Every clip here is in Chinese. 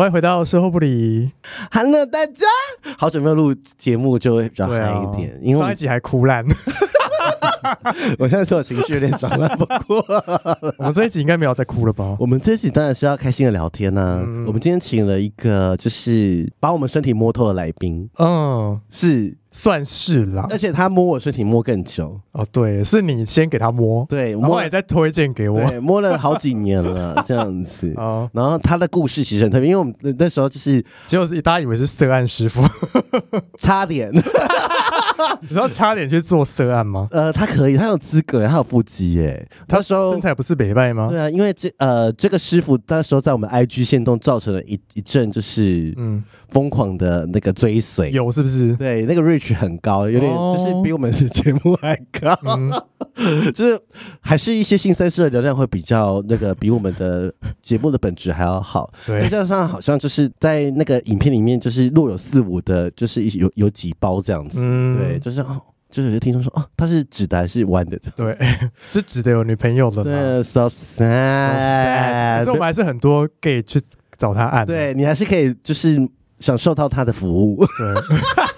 欢迎回到售后不理，Hello 大家，好久没有录节目，就会比较嗨一点，啊、因为 上一集还哭烂，我现在所有情绪有点转换不过。我们这一集应该没有再哭了吧？我们这一集当然是要开心的聊天呢、啊。嗯、我们今天请了一个就是把我们身体摸透的来宾，嗯，是。算是啦，而且他摸我身体摸更久哦。对，是你先给他摸，对，摸也在推荐给我，对，摸了好几年了，这样子。哦，然后他的故事其实很特别，因为我们那时候就是，结果是大家以为是涉案师傅，差点。你知道差点去做涉案吗？呃，他可以，他有资格，他有腹肌耶。他说身材不是北拜吗？对啊，因为这呃这个师傅那时候在我们 IG 线动造成了一一阵就是嗯疯狂的那个追随，有是不是？对，那个 reach 很高，有点就是比我们的节目还高，哦、就是还是一些新三色的流量会比较那个比我们的节目的本质还要好。对，再加上好像就是在那个影片里面就是若有似无的，就是有有几包这样子，嗯、对。就是哦，就是有些听众说哦，他是直的还是弯的？对，是直的有女朋友的。对，so sad。可是我们还是很多 gay 去找他按。对，你还是可以就是享受到他的服务。对。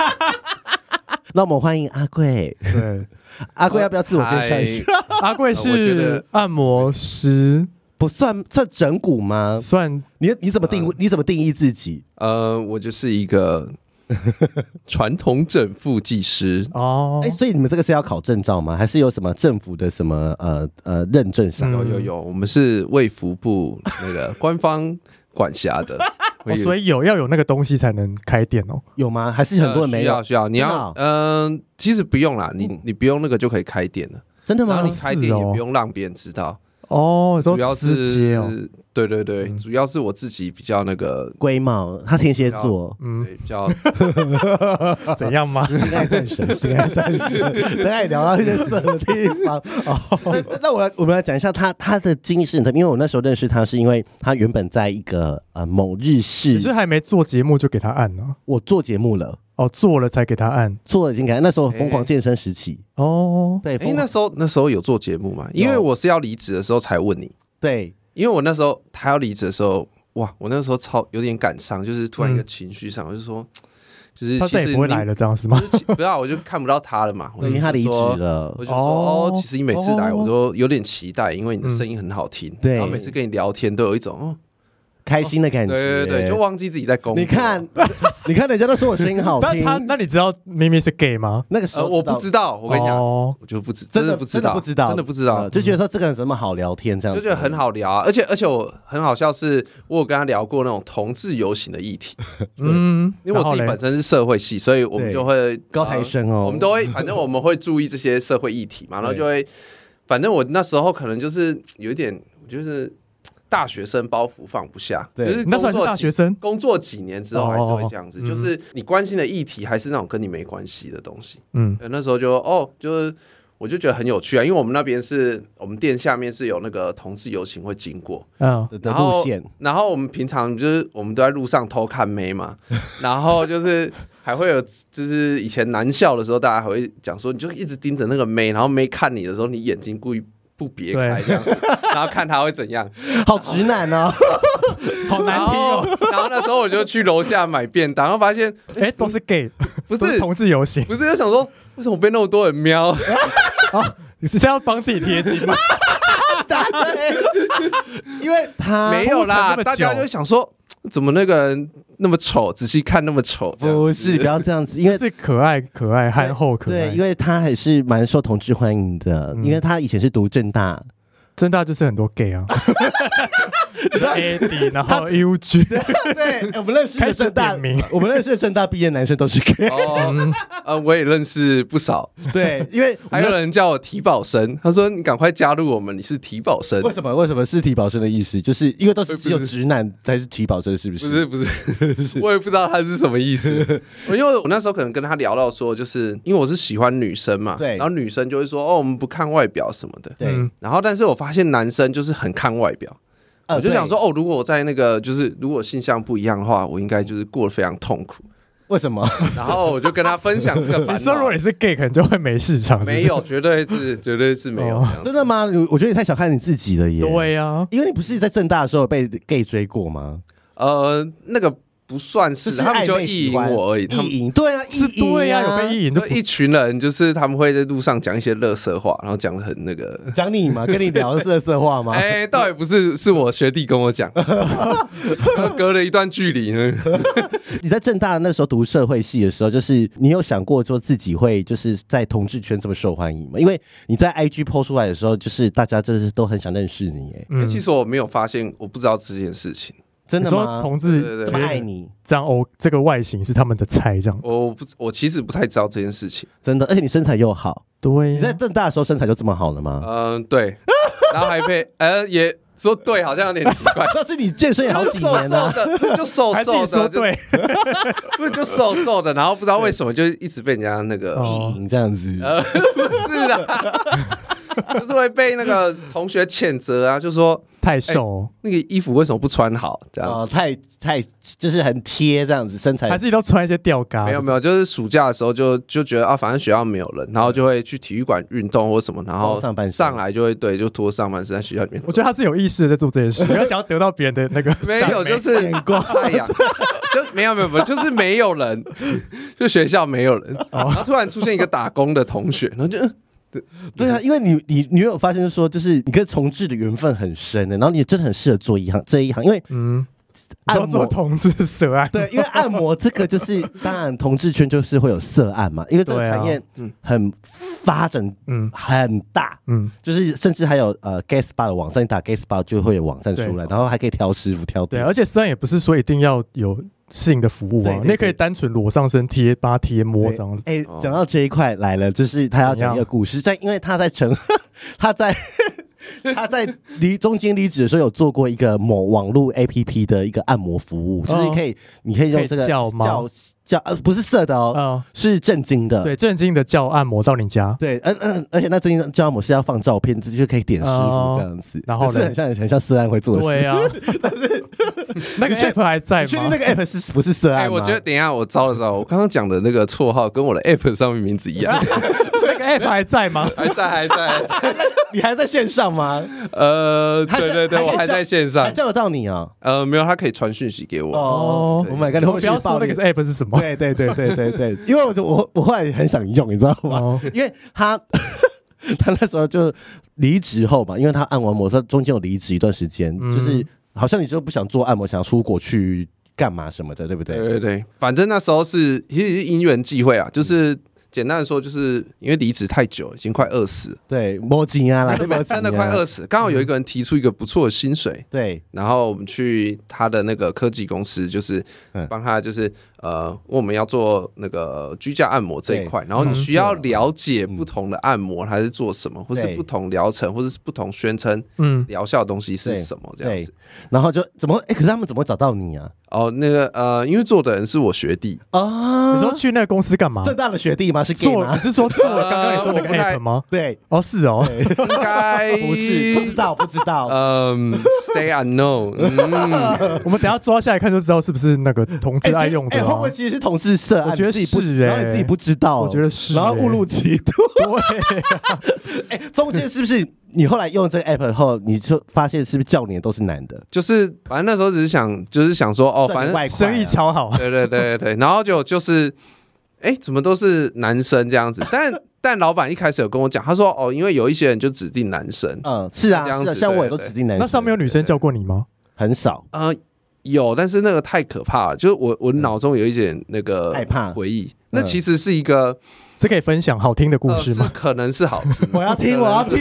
那我们欢迎阿贵。对，阿贵要不要自我介绍一下？阿贵是按摩师，不算算整骨吗？算。你你怎么定？你怎么定义自己？呃，我就是一个。传统整复技师哦，哎、欸，所以你们这个是要考证照吗？还是有什么政府的什么呃呃认证上？有有有，我们是卫福部那个官方管辖的、哦，所以有要有那个东西才能开店哦？有吗？还是很多人没有？呃、需要需要，你要嗯、呃，其实不用啦，你你不用那个就可以开店了，真的吗？然后你开店也不用让别人知道哦，主要是。哦对对对，主要是我自己比较那个龟毛，他天蝎座，嗯，比较 怎样吗？心爱战神，心爱战神，等下聊到一些色的地方。哦，那那我来，我们来讲一下他他的经历是很特别，因为我那时候认识他是因为他原本在一个呃某日式，你是还没做节目就给他按呢？我做节目了，哦，做了才给他按，做了已经给他。那时候疯狂健身时期，哦，对，哎，那时候那时候有做节目嘛？因为我是要离职的时候才问你，对。因为我那时候他要离职的时候，哇，我那时候超有点感伤，就是突然一个情绪上，我就说，就是他再也不会来了，这样是吗？不要，我就看不到他了嘛，因为他离职了。我就说，哦，其实你每次来，我都有点期待，因为你的声音很好听，然后每次跟你聊天都有一种，哦。开心的感觉，对对对，就忘记自己在工作。你看，你看，人家都说我声音好听。他，那你知道咪咪是 gay 吗？那个时候我不知道，我跟你讲，我就不知，真的不知道，不知道，真的不知道，就觉得说这个人怎么好聊天，这样就觉得很好聊啊。而且而且我很好笑，是我有跟他聊过那种同志游行的议题。嗯，因为我自己本身是社会系，所以我们就会高材生哦，我们都会，反正我们会注意这些社会议题嘛，然后就会，反正我那时候可能就是有一点，就是。大学生包袱放不下，对，就是那时候是大学生，工作几年之后还是会这样子，就是你关心的议题还是那种跟你没关系的东西。嗯，那时候就哦，就是我就觉得很有趣啊，因为我们那边是我们店下面是有那个同志游行会经过，嗯，然后然后我们平常就是我们都在路上偷看妹嘛，然后就是还会有就是以前男校的时候，大家还会讲说，你就一直盯着那个妹，然后妹看你的时候，你眼睛故意。不别开这样子，然后看他会怎样，好直男哦，好难听哦。然后那时候我就去楼下买便当，然后发现哎，都是 gay，不是同志游行，不是就想说为什么被那么多人瞄？你是要帮自己贴金吗？打因为他没有啦，大家就想说，怎么那个人那么丑？仔细看那么丑？不是，不要这样子，因为是可爱、可爱、憨厚、可爱。对，因为他还是蛮受同志欢迎的，因为他以前是读正大。政大就是很多 gay 啊，AD，然后 UG，对，我们认识的政大，我们认识的正大毕业男生都是 gay，哦，呃，我也认识不少，对，因为还有人叫我体保生，他说你赶快加入我们，你是体保生，为什么？为什么是体保生的意思？就是因为都是只有直男才是体保生，是不是？不是，不 是，我也不知道他是什么意思，因为我那时候可能跟他聊到说，就是因为我是喜欢女生嘛，对，然后女生就会说，哦，我们不看外表什么的，对，然后但是我发发现男生就是很看外表，我就想说哦，如果我在那个就是如果性向不一样的话，我应该就是过得非常痛苦。为什么？然后我就跟他分享这个。你说如果你是 gay，可能就会没市场。没有，绝对是，绝对是没有。真的吗？我觉得你太小看你自己了耶。对呀，因为你不是在正大的时候被 gay 追过吗？呃，那个。不算是，他们就意淫我而已。意淫，对啊，是，对啊，有被意淫。就一群人，就是他们会在路上讲一些垃圾话，然后讲的很那个，讲你嘛，跟你聊的是垃圾话吗？哎，倒也不是，是我学弟跟我讲，隔了一段距离呢。你在正大那时候读社会系的时候，就是你有想过说自己会就是在同志圈这么受欢迎吗？因为你在 IG PO 出来的时候，就是大家就是都很想认识你。哎，其实我没有发现，我不知道这件事情。真的吗？同志这么爱你，这样哦，这个外形是他们的菜，这样。我不，我其实不太知道这件事情。真的，而且你身材又好，对，你在正大的时候身材就这么好了吗？嗯，对。然后还被呃也说对，好像有点奇怪。但是你健身也好几年了，就瘦瘦的，说对，不是就瘦瘦的，然后不知道为什么就一直被人家那个这样子。呃，不是的。就是会被那个同学谴责啊，就说太瘦，那个衣服为什么不穿好？这样子，太太就是很贴这样子，身材还是你都穿一些吊嘎？没有没有，就是暑假的时候就就觉得啊，反正学校没有人，然后就会去体育馆运动或什么，然后上半身上来就会对，就脱上半身在学校里面。我觉得他是有意识的在做这件事，你要想要得到别人的那个 没有，就是眼光太阳，就没有没有没有，就是没有人，就学校没有人，然后突然出现一个打工的同学，然后就。对对啊，因为你你你有发现说，就是你跟同志的缘分很深的，然后你真的很适合做一行这一行，因为嗯，按摩同志色案，对，因为按摩这个就是 当然同志圈就是会有色案嘛，因为这个产业嗯。很发展嗯。很大嗯，就是甚至还有呃 gay spa 的网站，你打 gay spa 就会有网站出来，然后还可以挑师傅挑，对，而且色案也不是说一定要有。性的服务啊，那可以单纯裸上身贴，帮他贴摸这样。哎，讲到这一块来了，就是他要讲一个故事，在因为他在成，他在 他在离中间离职的时候，有做过一个某网络 APP 的一个按摩服务，就是可以，你可以用这个叫叫呃不是色的哦，是正经的，对，正经的叫按摩到你家，对，嗯嗯，而且那正经的叫按摩是要放照片，就就可以点师傅这样子，然后呢，很像很像色案会做的事，对啊，但是。那个 app 还在吗？确定那个 app 是不是色案？我觉得等一下我招了招，我刚刚讲的那个绰号跟我的 app 上面名字一样。那个 app 还在吗？还在，还在。你还在线上吗？呃，对对对，我还在线上。还叫得到你啊？呃，没有，他可以传讯息给我。哦，Oh my god！你不要说那个 app 是什么？对对对对对对，因为我就我我后来很想用，你知道吗？因为他 他那时候就离职后嘛，因为他按完摩，他中间有离职一段时间，就是。好像你就不想做按摩，想要出国去干嘛什么的，对不对？对对对，反正那时候是其实是因缘际会啊，就是。简单的说，就是因为离职太久，已经快饿死。对，摸金 啊，真的真的快饿死。刚好有一个人提出一个不错的薪水，对。然后我们去他的那个科技公司，就是帮他，就是呃，我们要做那个居家按摩这一块。然后你需要了解不同的按摩，它是做什么，或是不同疗程，或者是不同宣称嗯疗效的东西是什么这样子。然后就怎么哎，可是他们怎么会找到你啊？哦，那个呃，因为做的人是我学弟啊。你说去那个公司干嘛？正大的学弟吗？是做？你是说做刚刚你说那个 app 吗？对，哦，是哦，应该 不是，不知道，不知道。嗯，Stay unknown。我们等下抓下来看就知道是不是那个同志爱用的。会不会其实是同志色？我觉得是，然后你自己不知道。我觉得是，然后误入歧途。对，哎，中间是不是？你后来用这个 app 后，你就发现是不是叫你的都是男的？就是反正那时候只是想，就是想说，哦，反正生意超好。对对对对，然后就就是，哎，怎么都是男生这样子？但 但老板一开始有跟我讲，他说哦，因为有一些人就指定男生，嗯，是啊，这样子，像我也都指定男生。那上面有女生叫过你吗？很少，呃，有，但是那个太可怕了，就是我我脑中有一点那个害怕回忆，那其实是一个是可以分享好听的故事吗？可能是好听，我要听，我要听。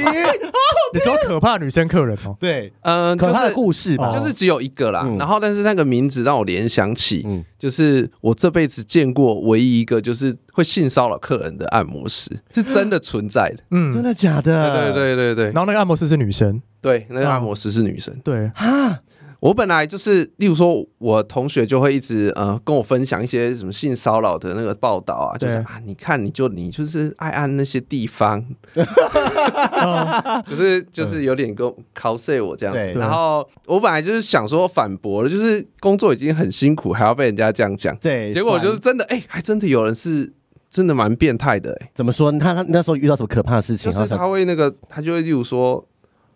你说可怕女生客人哦？对，嗯，可怕的故事吧，就是只有一个啦。然后，但是那个名字让我联想起，就是我这辈子见过唯一一个就是会性骚扰客人的按摩师，是真的存在的。嗯，真的假的？对对对对。然后那个按摩师是女生，对，那个按摩师是女生。对啊。我本来就是，例如说，我同学就会一直呃跟我分享一些什么性骚扰的那个报道啊，就是啊，你看你就你就是爱按那些地方，就是就是有点跟 cos 我这样子。然后我本来就是想说反驳了，就是工作已经很辛苦，还要被人家这样讲。对，结果就是真的，哎，还真的有人是真的蛮变态的。哎，怎么说？他他那时候遇到什么可怕的事情？就是他会那个，他就会例如说。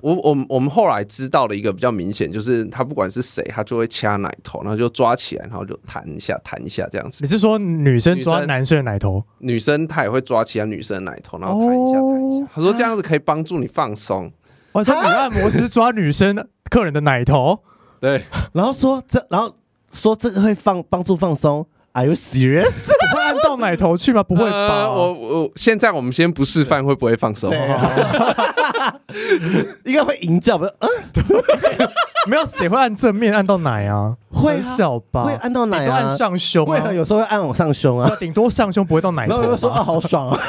我我我们后来知道的一个比较明显，就是他不管是谁，他就会掐奶头，然后就抓起来，然后就弹一下，弹一下这样子。你是说女生抓男生的奶头？女生她也会抓其他女生的奶头，然后弹一下，弹一下。他说这样子可以帮助你放松。我说女按摩师抓女生客人的奶头，对，然后说这，然后说这个会放帮助放松。Are you serious？会按到奶头去吗？不会吧。我我现在我们先不示范会不会放手，应该会淫叫。不是，嗯，没有谁会按正面按到奶啊？会小吧？会按到奶啊？按上胸，会有时候会按我上胸啊，顶多上胸不会到奶头。然后说啊，好爽啊！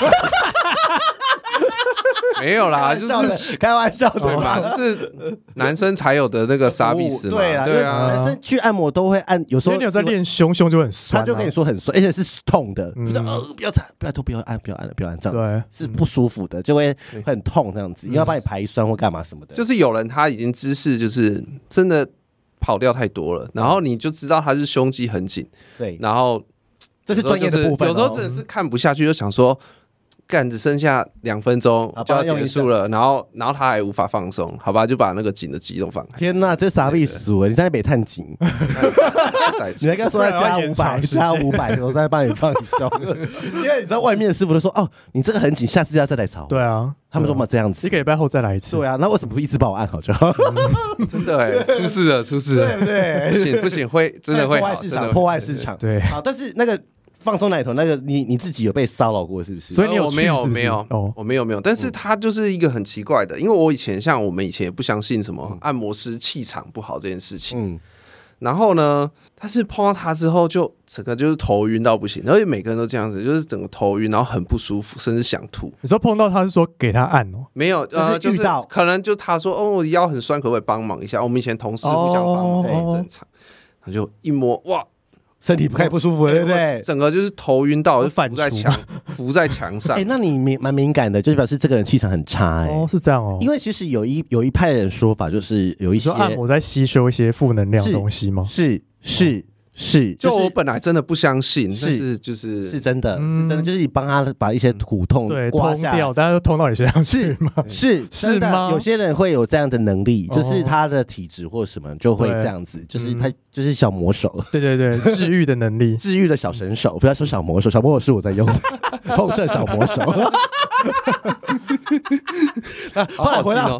没有啦，就是 开玩笑对嘛，就是男生才有的那个杀必死嘛。对啊，对啊，男生去按摩都会按，有时候你有在练胸，胸就很酸，他就跟你说很酸，而且是痛的，就是呃不要踩，不要拖，不要按，不要按了，不要按这样子，是不舒服的，就会会很痛这样子，因为要帮你排酸或干嘛什么的。就是有人他已经姿势就是真的跑掉太多了，然后你就知道他是胸肌很紧，对，然后这是专业的部分，有时候真的是看不下去，就想说。干，只剩下两分钟就要结束了，然后然后他还无法放松，好吧，就把那个紧的肌肉放开。天哪，这啥意思？你在那边探紧，你还跟他说再加五百，加五百，我再帮你放松。因为你知道外面的师傅都说，哦，你这个很紧，下次要再来操。对啊，他们说嘛这样子，一个礼拜后再来一次。对啊，那为什么不一直帮我按好就好？真的哎，出事了，出事了，对不对？不行不行，会真的会破坏市场，破坏市场。对，好，但是那个。放松奶头那个你你自己有被骚扰过是不是？所以你有没有没有哦，我没有没有，但是他就是一个很奇怪的，因为我以前像我们以前也不相信什么按摩师气场不好这件事情，嗯，然后呢，他是碰到他之后就整个就是头晕到不行，然后每个人都这样子，就是整个头晕，然后很不舒服，甚至想吐。你说碰到他是说给他按哦？没有，呃，就是可能就他说哦，我腰很酸，可不可以帮忙一下？我们以前同事互相帮忙很正常，他就一摸哇。身体不太不舒服了，对不对？整个就是头晕到，就反在墙，伏在墙上。哎，那你敏蛮敏感的，就是表示这个人气场很差。哎，哦，是这样哦。因为其实有一有一派人说法，就是有一些按摩在吸收一些负能量的东西吗？是是。是，就我本来真的不相信，是就是是真的，是真的，就是你帮他把一些苦痛对通掉，大家都通到你身上去 吗？是是吗？有些人会有这样的能力，就是他的体质或什么就会这样子，就是他就是小魔手，对对对，治愈的能力，治愈的小神手，不要说小魔手，小魔手是我在用的，后射小魔手。后来回到，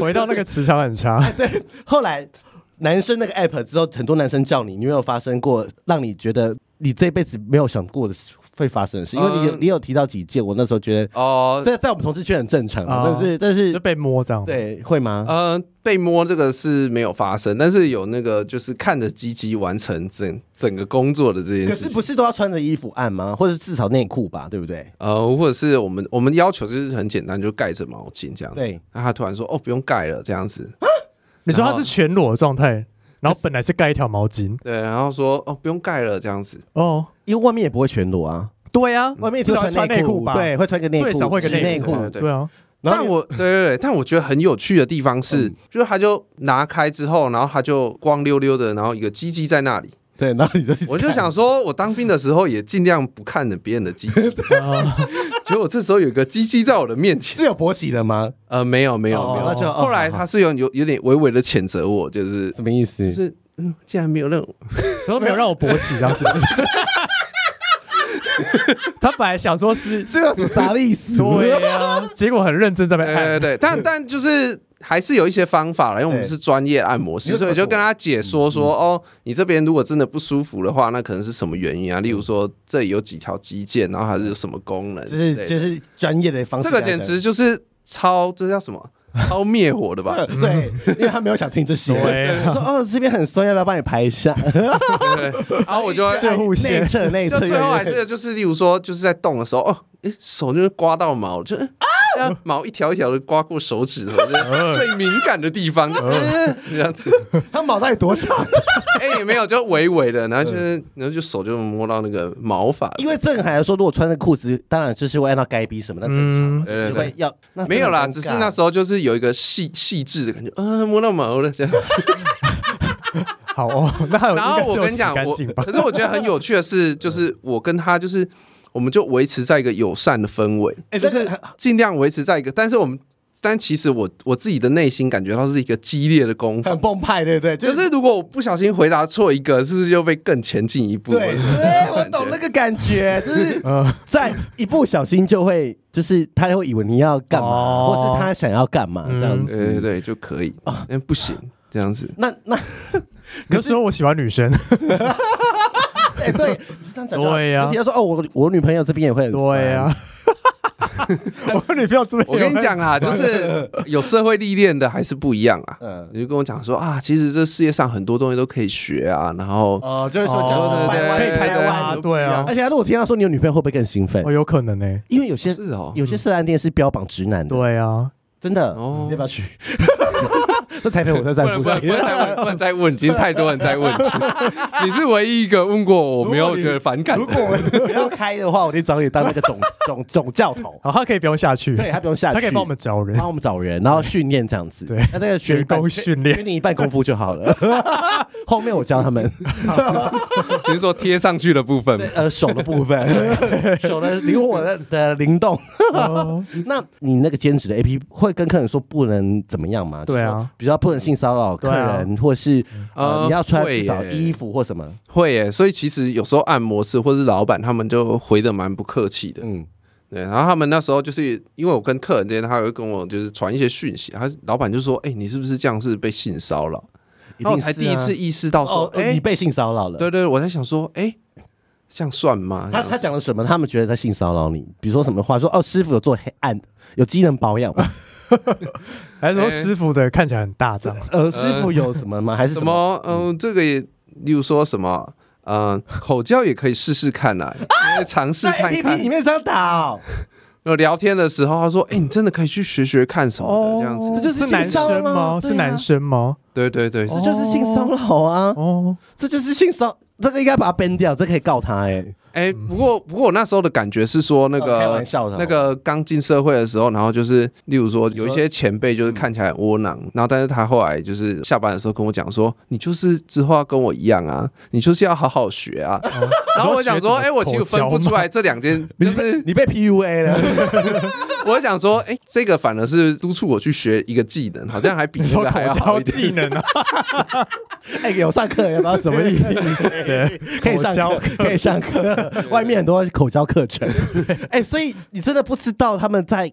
回到那个磁场很差，对，后来。男生那个 app 之后，很多男生叫你，你有没有发生过让你觉得你这辈子没有想过的会发生的事？因为你有你有提到几件，我那时候觉得哦，在在我们同事圈很正常，但是但是就被摸这样，对，会吗？呃，被摸这个是没有发生，但是有那个就是看着鸡鸡完成整整个工作的这件事。可是不是都要穿着衣服按吗？或者至少内裤吧，对不对？呃，或者是我们我们要求就是很简单，就盖着毛巾这样子。对，那他突然说哦，不用盖了这样子。你说他是全裸的状态，然后本来是盖一条毛巾，对，然后说哦不用盖了这样子。哦，因为外面也不会全裸啊，对啊，外面也只会穿内裤吧，对，会穿个内裤，最少会个内裤，对啊。但我对对对，但我觉得很有趣的地方是，就是他就拿开之后，然后他就光溜溜的，然后一个鸡鸡在那里。对，然后你就我就想说，我当兵的时候也尽量不看着别人的鸡鸡。结果这时候有个鸡鸡在我的面前，是有勃起的吗？呃，没有，没有，没有。后来他是有有有点微微的谴责我，就是什么意思？就是嗯，竟然没有让，然后没有让我勃起，当时就是 他本来想说是这个是啥意思？对呀，结果很认真在那边按。对对，但但就是还是有一些方法了，因为我们是专业按摩师，所以就跟他解说说哦，你这边如果真的不舒服的话，那可能是什么原因啊？例如说这里有几条肌腱，然后还是有什么功能？就是就是专业的方式。这个简直就是超，这叫什么？超灭火 的吧？对，因为他没有想听这些。我说哦，这边很酸，要不要帮你排一下？对，然后我就射护线内侧内侧，最后还是就是，例如说，就是在动的时候，哦，手就是刮到毛，就啊，毛一条一条的刮过手指头，最敏感的地方，就 这样子。它毛到底多长？哎，也没有，就微微的，然后就是，然后就手就摸到那个毛发。因为郑海说，如果穿着裤子，当然就是会按到该逼什么，那正常，就是会要。没有啦，只是那时候就是有一个细细致的感觉，嗯，摸到毛了这样子。好哦，那然后我跟你讲，我可是我觉得很有趣的是，就是我跟他就是。我们就维持在一个友善的氛围，就是尽量维持在一个，但是我们，但其实我我自己的内心感觉到是一个激烈的攻防，很澎湃，对不对？就是如果我不小心回答错一个，是不是就被更前进一步？对，我懂那个感觉，就是在一不小心就会，就是他会以为你要干嘛，或是他想要干嘛这样子，对对对，就可以。啊，那不行这样子，那那可是说我喜欢女生。哎，对，这样讲对呀。他说：“哦，我我女朋友这边也会很对呀。” 我女朋友这边，我跟你讲啊，就是有社会历练的还是不一样啊。嗯，你就跟我讲说啊，其实这世界上很多东西都可以学啊。然后哦，就是说，对对对，可以开个玩笑，对啊。而且如果听到说你有女朋友，会不会更兴奋？哦，有可能呢，因为有些是哦，有些色暗店是标榜直男的。对啊，真的哦，要不要去？在台北火车站附近，不能再问，已经太多人在问。你是唯一一个问过我没有觉得反感。如果不要开的话，我就找你当那个总 总总教头。好，他可以不用下去，对他不用下去，他可以帮我们找人，帮我们找人，然后训练这样子。对，他那个学工训练，给你一半功夫就好了。后面我教他们。你是说贴上去的部分？呃，手的部分，手的灵活的的灵动。那你那个兼职的 AP 会跟客人说不能怎么样吗？对啊，比较不能性骚扰客人，或是呃你要穿至少衣服或什么。会耶，所以其实有时候按摩师或是老板他们就回的蛮不客气的。嗯，对。然后他们那时候就是因为我跟客人之间，他会跟我就是传一些讯息，他老板就说：“哎，你是不是这样是被性骚扰？”然后我才第一次意识到说：“哎，你被性骚扰了。”对对，我在想说：“哎，这样算吗？”他他讲了什么？他们觉得他性骚扰你，比如说什么话？说：“哦，师傅有做黑暗，有机能保养。”还是说师傅的看起来很大张？呃，师傅有什么吗？还是什么？嗯，这个也，例如说什么？嗯，口交也可以试试看呐，尝试看看。APP 里面这样打哦。有聊天的时候，他说：“哎，你真的可以去学学看什么的这样子。”这就是男生吗？是男生吗？对对对，这就是性骚扰啊！哦，这就是性骚，这个应该把它 ban 掉，这可以告他哎。哎，不过不过我那时候的感觉是说，那个开玩笑的，那个刚进社会的时候，然后就是例如说有一些前辈就是看起来很窝囊，然后但是他后来就是下班的时候跟我讲说，你就是之后要跟我一样啊，你就是要好好学啊。然后我想说，哎，我其实分不出来这两件，就是你被 PUA 了。我想说，哎，这个反而是督促我去学一个技能，好像还比那个还要好一点。技能啊！哎，有上课有没有？什么意思？可以上课，可以上课。外面很多口交课程。哎，所以你真的不知道他们在？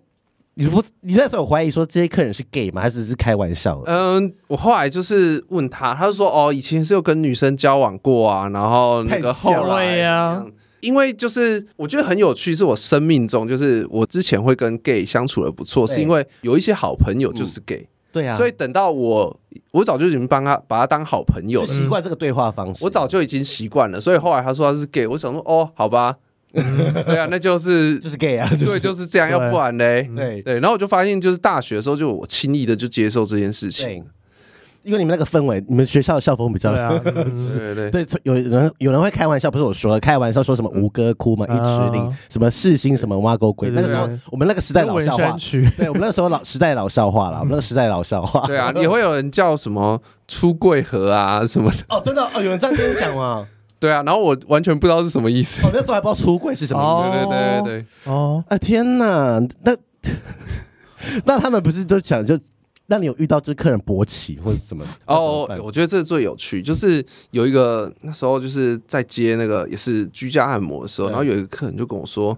你不，你那时候有怀疑说这些客人是 gay 吗？还是只是开玩笑？嗯，我后来就是问他，他就说，哦，以前是有跟女生交往过啊，然后那个后来呀。因为就是我觉得很有趣，是我生命中就是我之前会跟 gay 相处的不错，是因为有一些好朋友就是 gay，对啊，所以等到我我早就已经帮他把他当好朋友了，习惯这个对话方式，我早就已经习惯了，所以后来他说他是 gay，我想说哦，好吧，对啊，那就是 就是 gay 啊，对，就是这样，要不然嘞，对。对，然后我就发现就是大学的时候就我轻易的就接受这件事情。因为你们那个氛围，你们学校的校风比较对啊，对 对。对，有人有人会开玩笑，不是我说的，开玩笑说什么吴哥窟嘛，一尺零，什么世新什么挖沟鬼，那个时候我们那个时代老笑话，对我们那个时候老时代老笑话了，我们那个时代老笑话，对啊，也会有人叫什么出柜盒啊什么的，哦，真的？哦，有人这样跟你讲吗？对啊，然后我完全不知道是什么意思，哦，那时候还不知道出柜是什么意思，对对对对，哦，啊天哪，那 那他们不是都讲就。那你有遇到这客人勃起或者什么？哦，我觉得这最有趣，就是有一个那时候就是在接那个也是居家按摩的时候，然后有一个客人就跟我说：“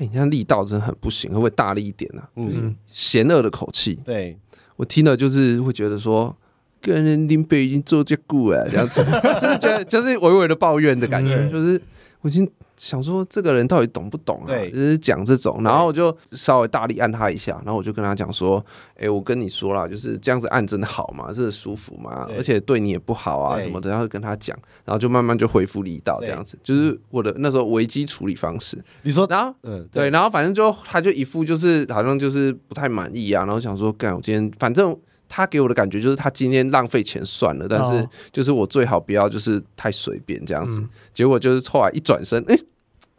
哎，你看力道真的很不行，会不会大力一点呢？”嗯，嫌恶的口气。对，我听了就是会觉得说，跟人林北已经做这过了，这样子，就是觉得就是微微的抱怨的感觉，就是我已经。想说这个人到底懂不懂啊？对，就是讲这种，然后我就稍微大力按他一下，然后我就跟他讲说：“哎、欸，我跟你说啦，就是这样子按真的好吗？真的舒服吗？而且对你也不好啊，什么的。”然后跟他讲，然后就慢慢就恢复力道，这样子，就是我的那时候危机处理方式。你说，然后嗯，对，然后反正就他就一副就是好像就是不太满意啊，然后想说：“干，我今天反正。”他给我的感觉就是他今天浪费钱算了，但是就是我最好不要就是太随便这样子。结果就是后来一转身，哎，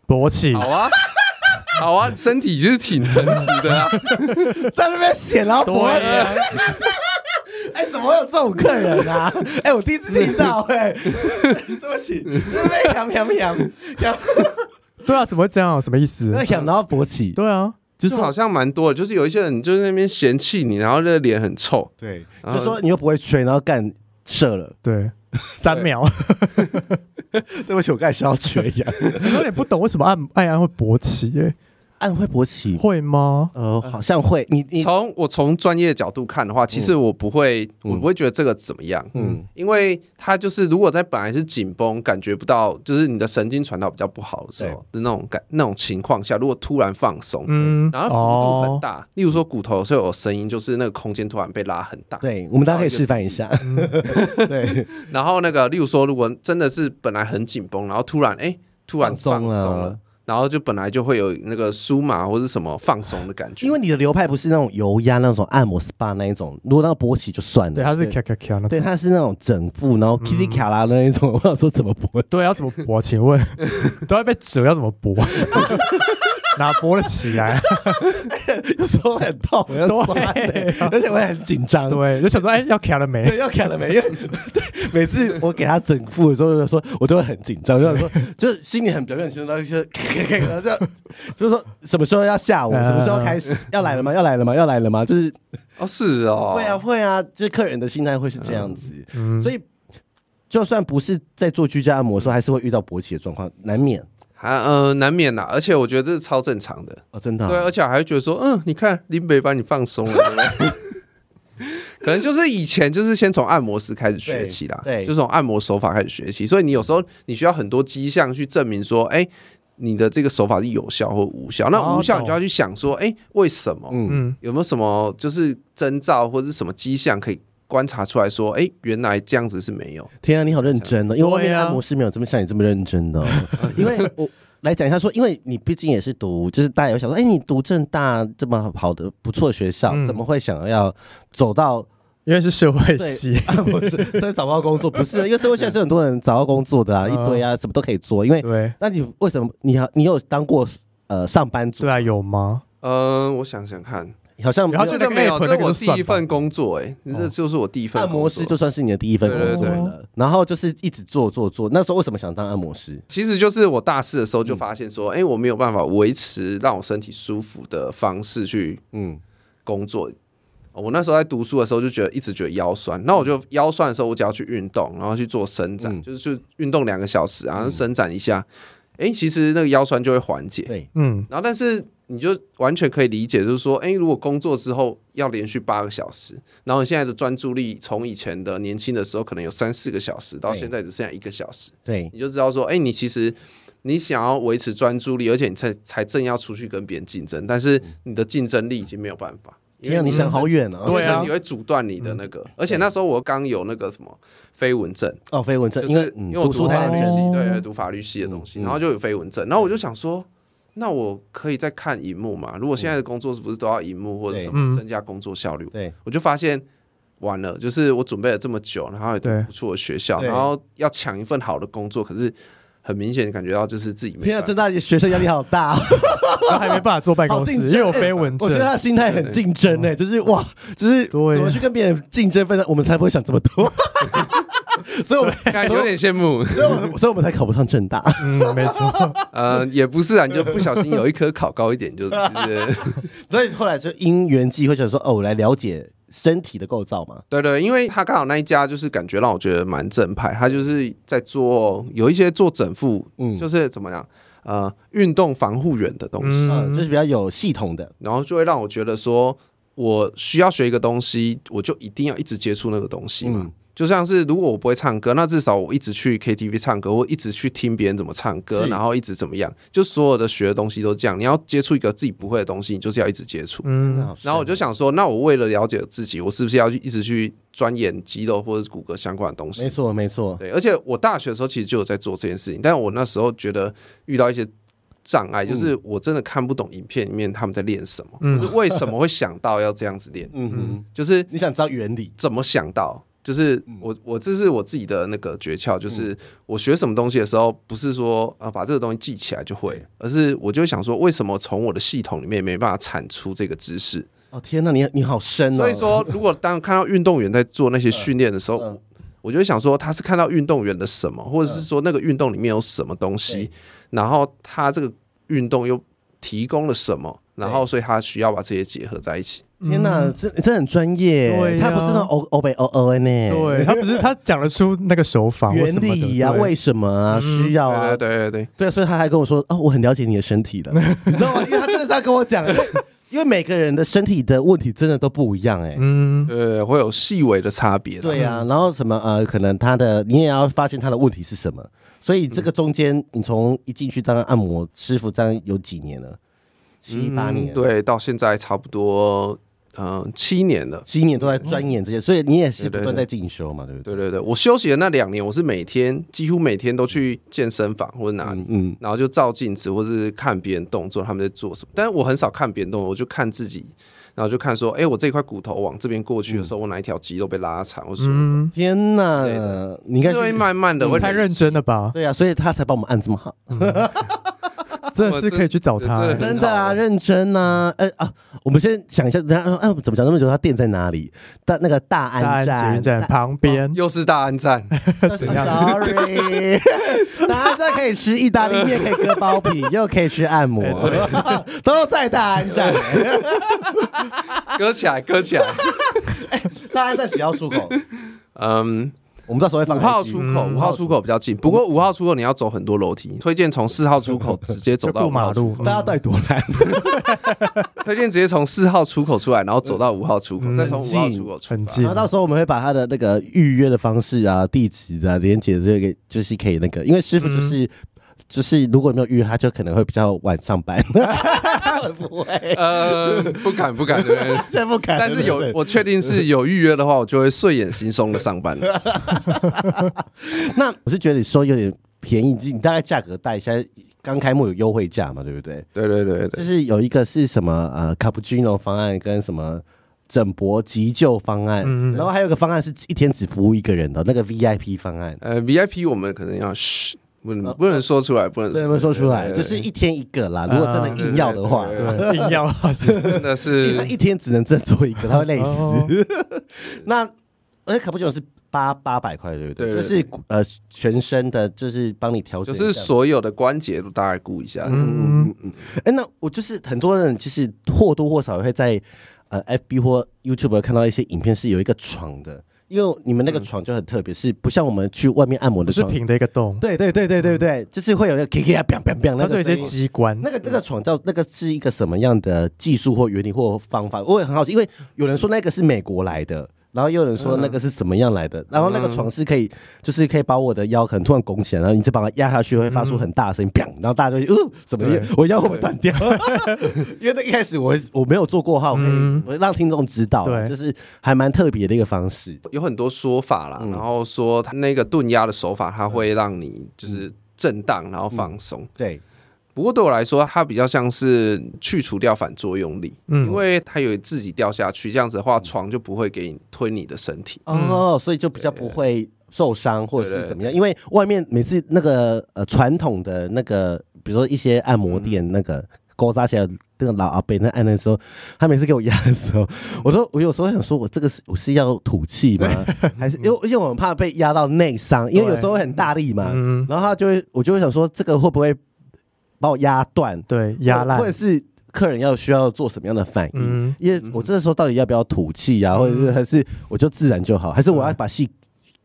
勃起，好啊，好啊，身体就是挺诚实的啊，在那边显然后勃起。哎，怎么会有这种客人啊？哎，我第一次听到，哎，对不起，在那边痒痒痒痒。对啊，怎么会这样？什么意思？那痒然后勃起？对啊。就是好像蛮多的，就是有一些人就是那边嫌弃你，然后那个脸很臭，对，就说你又不会吹，然后干射了，对，三秒，对。不起，我刚才是要吹呀，有点不懂为什么按按按会勃起耶。按会勃起会吗？呃，好像会。你你从我从专业的角度看的话，其实我不会，我不会觉得这个怎么样。嗯，因为它就是如果在本来是紧绷，感觉不到，就是你的神经传导比较不好的时候的那种感那种情况下，如果突然放松，嗯，然后幅度很大，例如说骨头是有声音，就是那个空间突然被拉很大。对，我们大家可以示范一下。对，然后那个例如说，如果真的是本来很紧绷，然后突然哎突然放松了。然后就本来就会有那个舒麻或者什么放松的感觉，因为你的流派不是那种油压那种按摩 SPA 那一种，如果那个勃起就算了，对，它是咔咔咔那种，对，它是那种整腹，然后噼里卡啦的那一种，我想说怎么勃？对，要怎么勃？请问都要被折，要怎么勃？哪勃得起来？有时候很痛，要酸，而且我也很紧张。对，就想说，哎，要卡了没？对，要卡了没？因为对，每次我给他整腹的时候，就说我都会很紧张，就想说，就是心里很表面心中就咔咔咔，就 就是说什么时候要下午，什么时候开始要来了吗？要来了吗？要来了吗？就是哦，是哦，会啊，会啊，就是客人的心态会是这样子，所以就算不是在做居家按摩的时候，还是会遇到勃起的状况，难免。啊，呃，难免啦，而且我觉得这是超正常的哦，真的、啊。对，而且还会觉得说，嗯，你看林北把你放松了？可能就是以前就是先从按摩师开始学起啦，对，对就从按摩手法开始学起，所以你有时候你需要很多迹象去证明说，哎、欸，你的这个手法是有效或无效。那无效你就要去想说，哎、欸，为什么？嗯，有没有什么就是征兆或者是什么迹象可以？观察出来说，哎，原来这样子是没有。天啊，你好认真哦！因为外面的按摩师没有这么像你这么认真的。因为我来讲一下说，因为你毕竟也是读，就是大家有想说，哎，你读正大这么好的不错的学校，怎么会想要走到？因为是社会系，不是所以找不到工作，不是 因为社会系是很多人找到工作的啊，一堆啊，什么都可以做。因为对，那你为什么你你有当过呃上班族？对啊，有吗？嗯，我想想看。好像，好像没有，这是我第一份工作，哎，这就是我第一份。按摩师就算是你的第一份工作了，然后就是一直做做做。那时候为什么想当按摩师？其实就是我大四的时候就发现说，哎，我没有办法维持让我身体舒服的方式去嗯工作。我那时候在读书的时候就觉得一直觉得腰酸，那我就腰酸的时候，我只要去运动，然后去做伸展，就是去运动两个小时，然后伸展一下，哎，其实那个腰酸就会缓解。对，嗯，然后但是。你就完全可以理解，就是说，哎，如果工作之后要连续八个小时，然后你现在的专注力从以前的年轻的时候可能有三四个小时，到现在只剩下一个小时，对，你就知道说，哎，你其实你想要维持专注力，而且你才才正要出去跟别人竞争，但是你的竞争力已经没有办法，因为你想好远啊，对啊，你会阻断你的那个，而且那时候我刚有那个什么飞蚊症。哦，飞蚊症，就是因为我读法律系，对，读法律系的东西，然后就有飞蚊症，然后我就想说。那我可以再看荧幕嘛？如果现在的工作是不是都要荧幕或者什么增加工作效率？对，我就发现完了，就是我准备了这么久，然后也读不错的学校，然后要抢一份好的工作，可是很明显感觉到就是自己没。现在政大学生压力好大，他还没办法坐办公室，因为有飞蚊症。我觉得他心态很竞争诶，就是哇，就是怎么去跟别人竞争，分的我们才不会想这么多。所以我们有点羡慕，所以我们所以我们才考不上正大。嗯，没错。呃，也不是啊，你就不小心有一科考高一点，就是。所以后来就因缘际会想说，哦，我来了解身体的构造嘛。对对，因为他刚好那一家就是感觉让我觉得蛮正派，他就是在做有一些做整复，嗯，就是怎么样，呃，运动防护员的东西，嗯，就是比较有系统的，然后就会让我觉得说，我需要学一个东西，我就一定要一直接触那个东西嘛。嗯就像是如果我不会唱歌，那至少我一直去 KTV 唱歌，我一直去听别人怎么唱歌，然后一直怎么样，就所有的学的东西都这样。你要接触一个自己不会的东西，你就是要一直接触。嗯，然后我就想说，那我为了了解自己，我是不是要一直去钻研肌肉或者是骨骼相关的东西？没错，没错。对，而且我大学的时候其实就有在做这件事情，但是我那时候觉得遇到一些障碍，就是我真的看不懂影片里面他们在练什么，嗯，就是为什么会想到要这样子练？嗯哼，就是你想知道原理，怎么想到？就是我，我这是我自己的那个诀窍，就是我学什么东西的时候，不是说啊把这个东西记起来就会，而是我就想说，为什么从我的系统里面没办法产出这个知识？哦天哪，你你好深哦！所以说，如果当看到运动员在做那些训练的时候，我就会想说，他是看到运动员的什么，或者是说那个运动里面有什么东西，然后他这个运动又提供了什么，然后所以他需要把这些结合在一起。天呐，这这很专业，对，他不是那种欧欧北欧欧呢，对，他不是他讲得出那个手法原理呀，为什么啊，需要啊，对对对对，所以他还跟我说，哦，我很了解你的身体的，你知道吗？因为他真的是要跟我讲，因为每个人的身体的问题真的都不一样，哎，嗯，对，会有细微的差别，对呀，然后什么呃，可能他的你也要发现他的问题是什么，所以这个中间你从一进去当按摩师傅，这样有几年了？七八年，对，到现在差不多。嗯，七年了，七年都在钻研这些，所以你也是不断在进修嘛，对不对？对对对，我休息的那两年，我是每天几乎每天都去健身房或者哪里，嗯，然后就照镜子或者是看别人动作，他们在做什么。但是我很少看别人动作，我就看自己，然后就看说，哎，我这块骨头往这边过去的时候，我哪一条肌肉被拉长，或者说，天哪，你看，会慢慢的，会太认真了吧？对啊，所以他才帮我们按这么好。真的是可以去找他，欸，真的啊，认真啊，呃、欸、啊，我们先想一下，人家说，哎、啊，怎么讲那么久？他店在哪里？大那个大安站，站旁边，又是大安站。怎样？Sorry，大安站可以吃意大利面，可以割包皮，又可以吃按摩，都在大安站。割起来，割起来。欸、大安站只要出口？嗯。我们到时候会放五号出口，五号出口比较近。不过五号出口你要走很多楼梯，推荐从四号出口直接走到马路。大家到底多难？推荐直接从四号出口出来，然后走到五号出口，再从五号出口出近。然后到时候我们会把他的那个预约的方式啊、地址啊、连接这个，就是可以那个，因为师傅就是。就是如果没有预约，他就可能会比较晚上班。不会，呃，不敢不敢，对不对？现在不敢。但是有，我确定是有预约的话，我就会睡眼惺忪的上班。那我是觉得你说有点便宜，你大概价格带一下，刚开幕有优惠价嘛？对不对？对对对对，就是有一个是什么呃卡布奇诺方案跟什么整博急救方案，嗯、然后还有一个方案是一天只服务一个人的那个 VIP 方案。呃，VIP 我们可能要嘘。不能不能说出来，不能不能说出来，就是一天一个啦。如果真的硬要的话，硬要的话是真的是，一天只能挣做一个，他会累死。那而且卡布奇诺是八八百块，对不对？就是呃全身的，就是帮你调整，就是所有的关节都大概顾一下。嗯嗯嗯。哎，那我就是很多人其实或多或少会在呃 FB 或 YouTube 看到一些影片，是有一个床的。因为你们那个床就很特别，是不像我们去外面按摩的床，是平的一个洞。对对对对对对，就是会有那个 K K 啊，biang biang biang，它是有一些机关。那个那个床叫那个是一个什么样的技术或原理或方法？我也很好奇，因为有人说那个是美国来的。然后又有人说那个是怎么样来的？然后那个床是可以，就是可以把我的腰可能突然拱起来，然后你就把它压下去，会发出很大的声音，砰！然后大家就呃，什么？我腰会不会断掉？因为那一开始我我没有做过哈，我可以我让听众知道，就是还蛮特别的一个方式。有很多说法啦，然后说他那个顿压的手法，它会让你就是震荡，然后放松。对。不过对我来说，它比较像是去除掉反作用力，嗯，因为它有自己掉下去，这样子的话，床就不会给你推你的身体，哦，所以就比较不会受伤或者是怎么样。因为外面每次那个呃传统的那个，比如说一些按摩店那个勾扎起来那个老阿伯那按的时候，他每次给我压的时候，我说我有时候想说，我这个是我是要吐气吗？还是因为因为我很怕被压到内伤，因为有时候会很大力嘛，然后他就会我就会想说，这个会不会？把我压断，对，压烂，或者是客人要需要做什么样的反应？因为我这个时候到底要不要吐气啊，或者是还是我就自然就好，还是我要把戏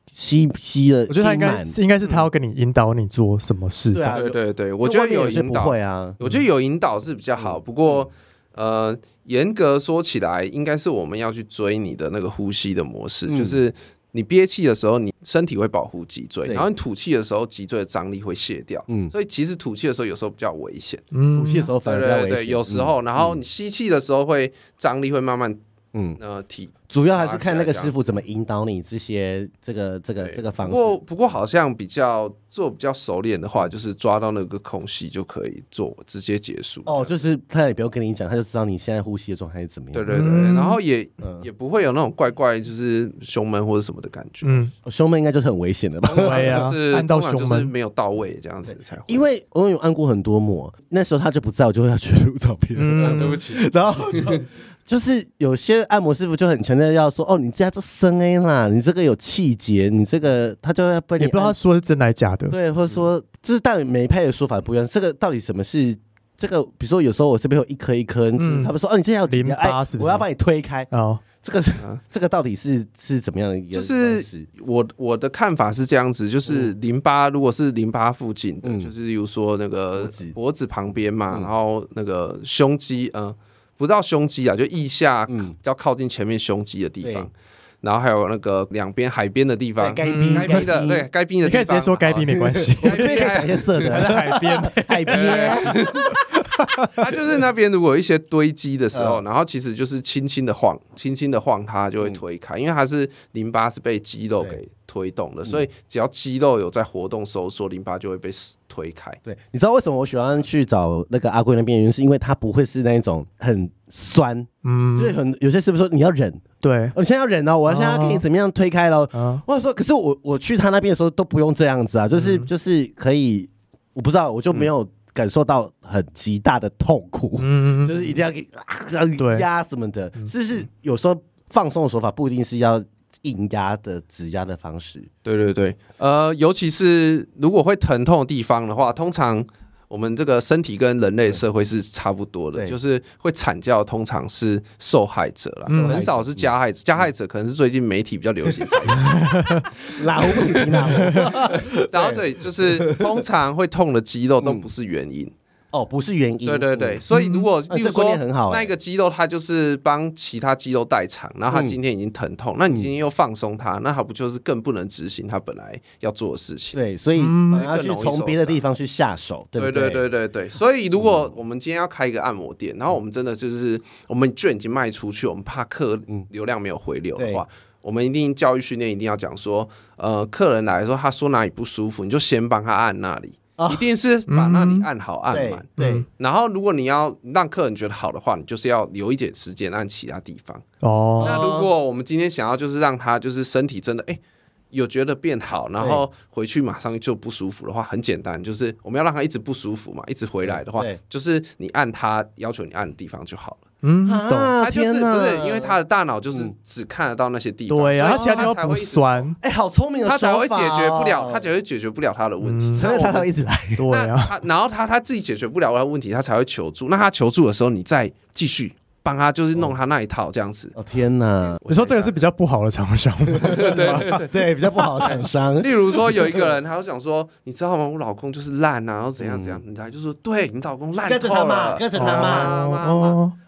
吸吸了？我觉得他应该应该是他要跟你引导你做什么事。对对对对，我觉得有引导会啊，我觉得有引导是比较好。不过呃，严格说起来，应该是我们要去追你的那个呼吸的模式，就是。你憋气的时候，你身体会保护脊椎，然后你吐气的时候，脊椎的张力会卸掉。嗯，所以其实吐气的时候有时候比较危险。嗯，吐气的时候反而比较危险。对对对，有时候，然后你吸气的时候会张力会慢慢。嗯，呃，体主要还是看那个师傅怎么引导你这些这个这个这个方式。不过不过好像比较做比较熟练的话，就是抓到那个空隙就可以做直接结束。哦，就是他也不用跟你讲，他就知道你现在呼吸的状态是怎么样。对对对，然后也也不会有那种怪怪就是胸闷或者什么的感觉。嗯，胸闷应该就是很危险的吧？对啊，按到胸闷没有到位这样子才会。因为我有按过很多摩，那时候他就不在，我就会要去录照片。嗯，对不起。然后。就是有些按摩师傅就很强调要说哦，你家这声音啦，你这个有气节，你这个他就要被你也不知道他说是真还是假的，对，或者说就是但每一派的说法不一样。这个到底什么是这个？比如说有时候我这边有一颗一颗，嗯、他们说哦，你这要淋巴是不是？我要把你推开哦。这个 这个到底是是怎么样的一个？就是我我的看法是这样子，就是淋巴如果是淋巴附近的，嗯、就是比如说那个脖子，脖子旁边嘛，嗯、然后那个胸肌，嗯、呃。不到胸肌啊，就腋下比较靠近前面胸肌的地方，然后还有那个两边海边的地方，该冰该冰。的，对该冰的地方，你可以直接说该冰没关系，该冰可以讲一些色的，在 海边。海边，它就是那边如果有一些堆积的时候，然后其实就是轻轻的晃，轻轻的晃它就会推开，因为它是淋巴是被肌肉给推动的，所以只要肌肉有在活动收缩，淋巴就会被推开。对，你知道为什么我喜欢去找那个阿贵那边？原因是因为它不会是那一种很酸，嗯，所以很有些师傅说你要忍，对，我现在要忍哦，我要现在要给你怎么样推开喽。或者说，可是我我去他那边的时候都不用这样子啊，就是就是可以，我不知道，我就没有感受到很极大的痛苦，嗯，就是一定要给压什么的，是不是？有时候放松的手法不一定是要。硬压的指压的方式，对对对，呃，尤其是如果会疼痛的地方的话，通常我们这个身体跟人类社会是差不多的，就是会惨叫，通常是受害者啦，很少是加害者。加害者可能是最近媒体比较流行才有，然后所以就是通常会痛的肌肉都不是原因。哦，不是原因。对对对，所以如果例如说那一个肌肉它就是帮其他肌肉代偿，然后它今天已经疼痛，那你今天又放松它，那它不就是更不能执行它本来要做的事情？对，所以你要去从别的地方去下手。对对对对？对，所以如果我们今天要开一个按摩店，然后我们真的就是我们券已经卖出去，我们怕客流量没有回流的话，我们一定教育训练一定要讲说，呃，客人来说他说哪里不舒服，你就先帮他按那里。一定是把那里按好按满，对。然后如果你要让客人觉得好的话，你就是要留一点时间按其他地方。哦。那如果我们今天想要就是让他就是身体真的哎有觉得变好，然后回去马上就不舒服的话，很简单，就是我们要让他一直不舒服嘛，一直回来的话，就是你按他要求你按的地方就好了。嗯，懂。他就是不是因为他的大脑就是只看得到那些地方，对啊，他其他地方不酸。哎，好聪明的，他才会解决不了，他才会解决不了他的问题，所以他会一直来。对啊，然后他他自己解决不了他的问题，他才会求助。那他求助的时候，你再继续。帮他就是弄他那一套这样子。哦天哪！你说这个是比较不好的厂商，对 对，比较不好的厂商。例如说有一个人，他就想说，你知道吗？我老公就是烂啊，然后怎样怎样，他就说，对你老公烂透了，跟着他骂，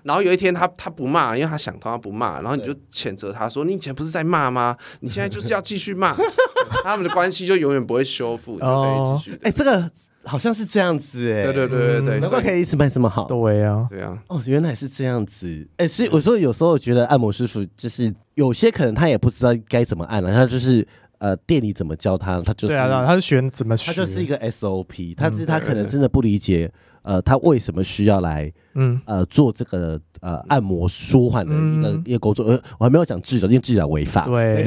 然后有一天他他不骂，因为他想通，他不骂，然后你就谴责他说，你以前不是在骂吗？你现在就是要继续骂，他们的关系就永远不会修复，就可以继续。哎，这个。好像是这样子哎，对对对对对，难怪可以一直卖这么好。对呀，对呀。哦，原来是这样子。哎，是我说有时候我觉得按摩师傅就是有些可能他也不知道该怎么按了，他就是呃店里怎么教他，他就是对啊，他是学怎么学，他就是一个 SOP，他是他可能真的不理解呃他为什么需要来嗯。呃做这个呃按摩舒缓的一个一个工作，呃我还没有讲治疗，因为治疗违法。对，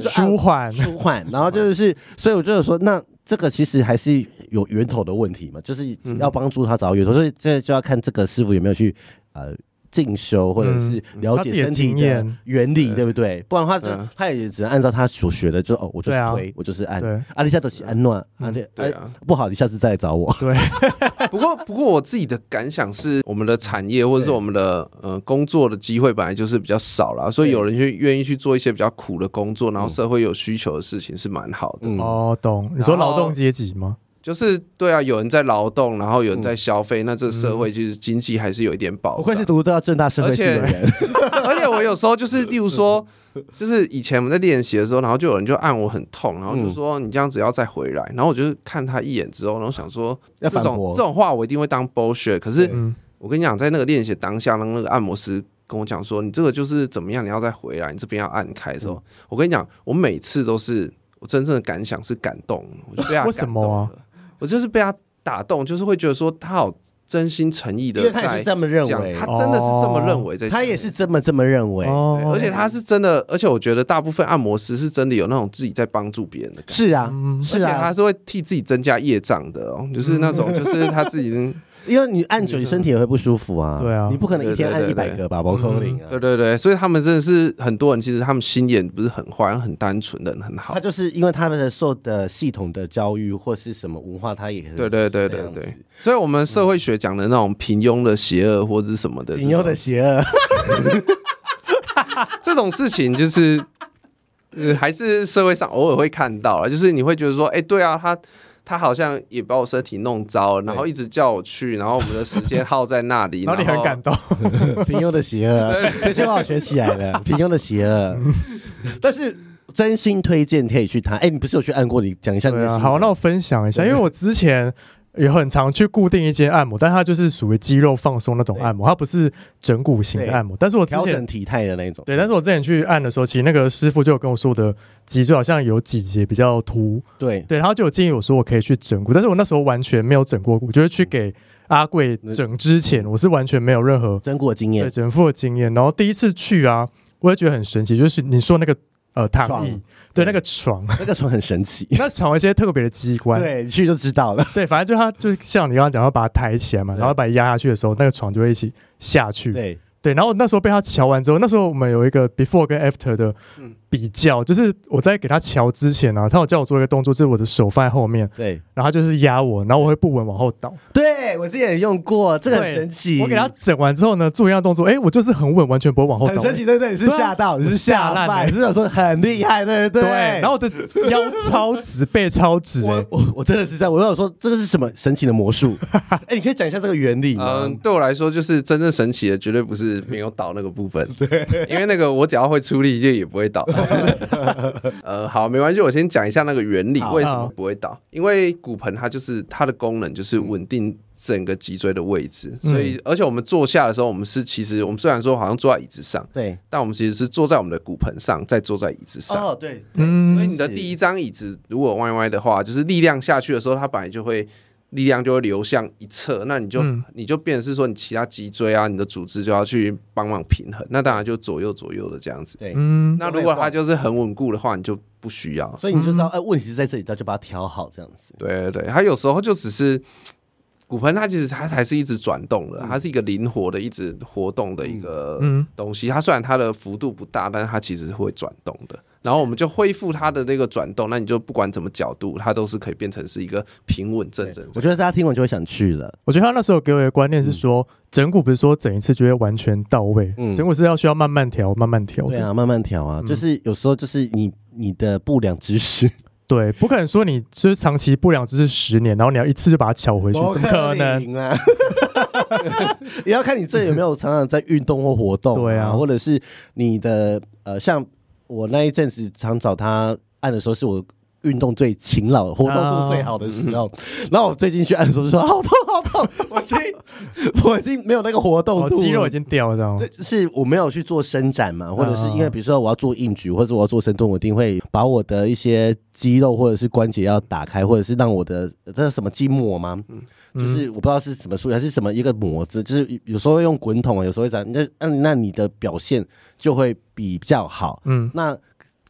舒缓。舒缓，然后就是所以我就说那。这个其实还是有源头的问题嘛，就是要帮助他找源头，所以这就要看这个师傅有没有去呃进修或者是了解身体的原理，对不对？不然的话，就他也只能按照他所学的，就哦，我就是推，我就是按。阿里下都是按暖，阿里对啊，不好，你下次再来找我。对。不过，不过我自己的感想是，我们的产业或者是我们的呃工作的机会本来就是比较少啦，所以有人去愿意去做一些比较苦的工作，然后社会有需求的事情是蛮好的。哦，懂。你说劳动阶级吗？就是对啊，有人在劳动，然后有人在消费，嗯、那这个社会其实经济还是有一点保障。不愧是读到正大社会系的人，而且，而且我有时候就是，例如说，就是以前我们在练习的时候，然后就有人就按我很痛，然后就说你这样子要再回来，然后我就看他一眼之后，然后想说这种这种话我一定会当 bullshit。可是我跟你讲，在那个练习当下，那那个按摩师跟我讲说，你这个就是怎么样，你要再回来，你这边要按开的时候，我跟你讲，我每次都是我真正的感想是感动，我就被他感动了。我就是被他打动，就是会觉得说他好真心诚意的，因为他是这么认为，他真的是这么认为，这他也是这么这么认为，而且他是真的，而且我觉得大部分按摩师是真的有那种自己在帮助别人的感觉，是啊，是啊，他是会替自己增加业障的哦，就是那种，就是他自己。因为你按久，你身体也会不舒服啊。对啊，你不可能一天按一百个吧，包扣零啊。对对对，所以他们真的是很多人，其实他们心眼不是很坏，很单纯的，很好。他就是因为他们的受的系统的教育或是什么文化，他也对对对对对。所以我们社会学讲的那种平庸的邪恶或者是什么的，平庸的邪恶，这种事情就是，呃，还是社会上偶尔会看到啊，就是你会觉得说，哎，对啊，他。他好像也把我身体弄糟了，然后一直叫我去，然后我们的时间耗在那里，然后你很感动。平庸的邪恶，这句话我学起来了。平庸的邪恶，但是真心推荐可以去谈。哎，你不是有去按过？你讲一下你的。好，那我分享一下，因为我之前。也很常去固定一间按摩，但它就是属于肌肉放松那种按摩，它不是整骨型的按摩。但是我之前调整体态的那种。对，但是我之前去按的时候，其实那个师傅就有跟我说的脊椎好像有几节比较凸。对对，然后就有建议我说我可以去整骨，但是我那时候完全没有整过骨，就是去给阿贵整之前，我是完全没有任何整骨的经验，对整复的经验。然后第一次去啊，我也觉得很神奇，就是你说那个。呃，躺椅，对，那个床，那个床很神奇，那床有一些特别的机关，对，去就知道了。对，反正就它就像你刚刚讲，要把它抬起来嘛，然后把它压下去的时候，那个床就会一起下去。对，对，然后那时候被他瞧完之后，那时候我们有一个 before 跟 after 的。比较就是我在给他瞧之前呢、啊，他有叫我做一个动作，就是我的手放在后面，对，然后他就是压我，然后我会不稳往后倒。对，我之前也用过，这个很神奇。我给他整完之后呢，做一样动作，哎，我就是很稳，完全不会往后倒。很神奇，对对，你是吓到，你是吓烂，你是想说很厉害，对对对。然后我的腰超直，背超直。我我我真的是在，我有说这个是什么神奇的魔术？哎，你可以讲一下这个原理吗？嗯，对我来说，就是真正神奇的，绝对不是没有倒那个部分。对，因为那个我只要会出力，就也不会倒。呃，好，没关系，我先讲一下那个原理，为什么不会倒？因为骨盆它就是它的功能就是稳定整个脊椎的位置，嗯、所以而且我们坐下的时候，我们是其实我们虽然说好像坐在椅子上，对，但我们其实是坐在我们的骨盆上，再坐在椅子上。哦，对，嗯，所以你的第一张椅子如果歪歪的话，就是力量下去的时候，它本来就会。力量就会流向一侧，那你就、嗯、你就变成是说，你其他脊椎啊，你的组织就要去帮忙平衡，那当然就左右左右的这样子。对，嗯，那如果它就是很稳固的话，你就不需要。所以你就知道，哎、嗯，问题是在这里，那就把它调好这样子。对对对，它有时候就只是骨盆，它其实它还是一直转动的，它是一个灵活的、一直活动的一个东西。它虽然它的幅度不大，但是它其实是会转动的。然后我们就恢复它的那个转动，那你就不管怎么角度，它都是可以变成是一个平稳正正。我觉得大家听完就会想去了。我觉得他那时候给我的观念是说，嗯、整骨不是说整一次就会完全到位，嗯、整骨是要需要慢慢调，慢慢调。对啊，慢慢调啊，嗯、就是有时候就是你你的不良姿势，对，不可能说你就是长期不良姿势十年，然后你要一次就把它调回去，怎么可能啊？也要看你这有没有常常在运动或活动，对啊，或者是你的呃像。我那一阵子常找他按的时候，是我运动最勤劳、活动度最好的时候。然后我最近去按的时候，就说好痛好痛，我已经我已经没有那个活动度，肌肉已经掉了？对，是我没有去做伸展嘛，或者是因为比如说我要做硬举，或者我要做深蹲，我一定会把我的一些肌肉或者是关节要打开，或者是让我的这是什么筋膜吗？就是我不知道是什么术语，还是什么一个模子，就是有时候会用滚筒啊，有时候会这样。那那那你的表现就会比较好。嗯，那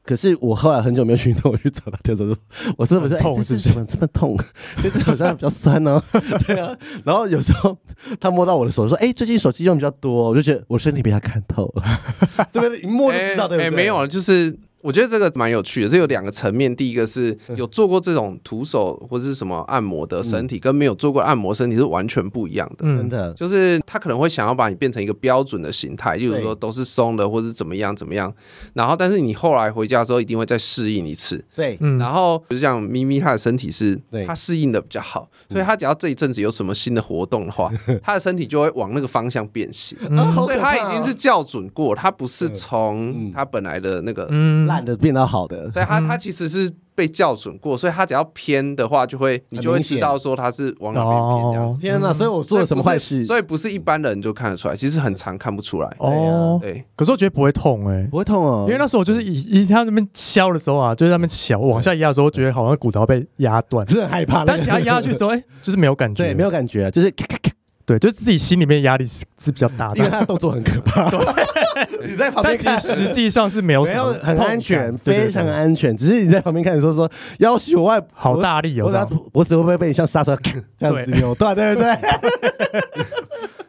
可是我后来很久没有去运动，我去找他跳走说，我真的说，痛是怎么这么痛？这只好像比较酸哦。对啊，然后有时候他摸到我的手说，哎，最近手机用比较多，我就觉得我身体被他看透了，对不对？一摸就知道，对不对？没有，就是。我觉得这个蛮有趣的，这有两个层面。第一个是有做过这种徒手或者是什么按摩的身体，跟没有做过按摩身体是完全不一样的。真的，就是他可能会想要把你变成一个标准的形态，就是说都是松的，或者怎么样怎么样。然后，但是你后来回家之后，一定会再适应一次。对，然后就像咪咪，他的身体是，他适应的比较好，所以他只要这一阵子有什么新的活动的话，他的身体就会往那个方向变形。所以他已经是校准过，他不是从他本来的那个烂的变到好的，所以他他其实是被校准过，所以他只要偏的话，就会你就会知道说他是往哪边偏这样子。天哪！所以我做了什么坏事？所以不是一般人就看得出来，其实很常看不出来。哦，对。可是我觉得不会痛哎，不会痛哦，因为那时候我就是以以他那边敲的时候啊，就是那边敲往下压的时候，觉得好像骨头被压断，是很害怕。但其他压下去的时候，哎，就是没有感觉，对，没有感觉，就是咔咔咔。对，就是自己心里面压力是是比较大的，因为他的动作很可怕。对，你在旁边看，实实际上是没有什么，很安全，非常安全。只是你在旁边看，你说说要求外好大力哦，脖子会不会被你像刹车 这样子扭断？对不对。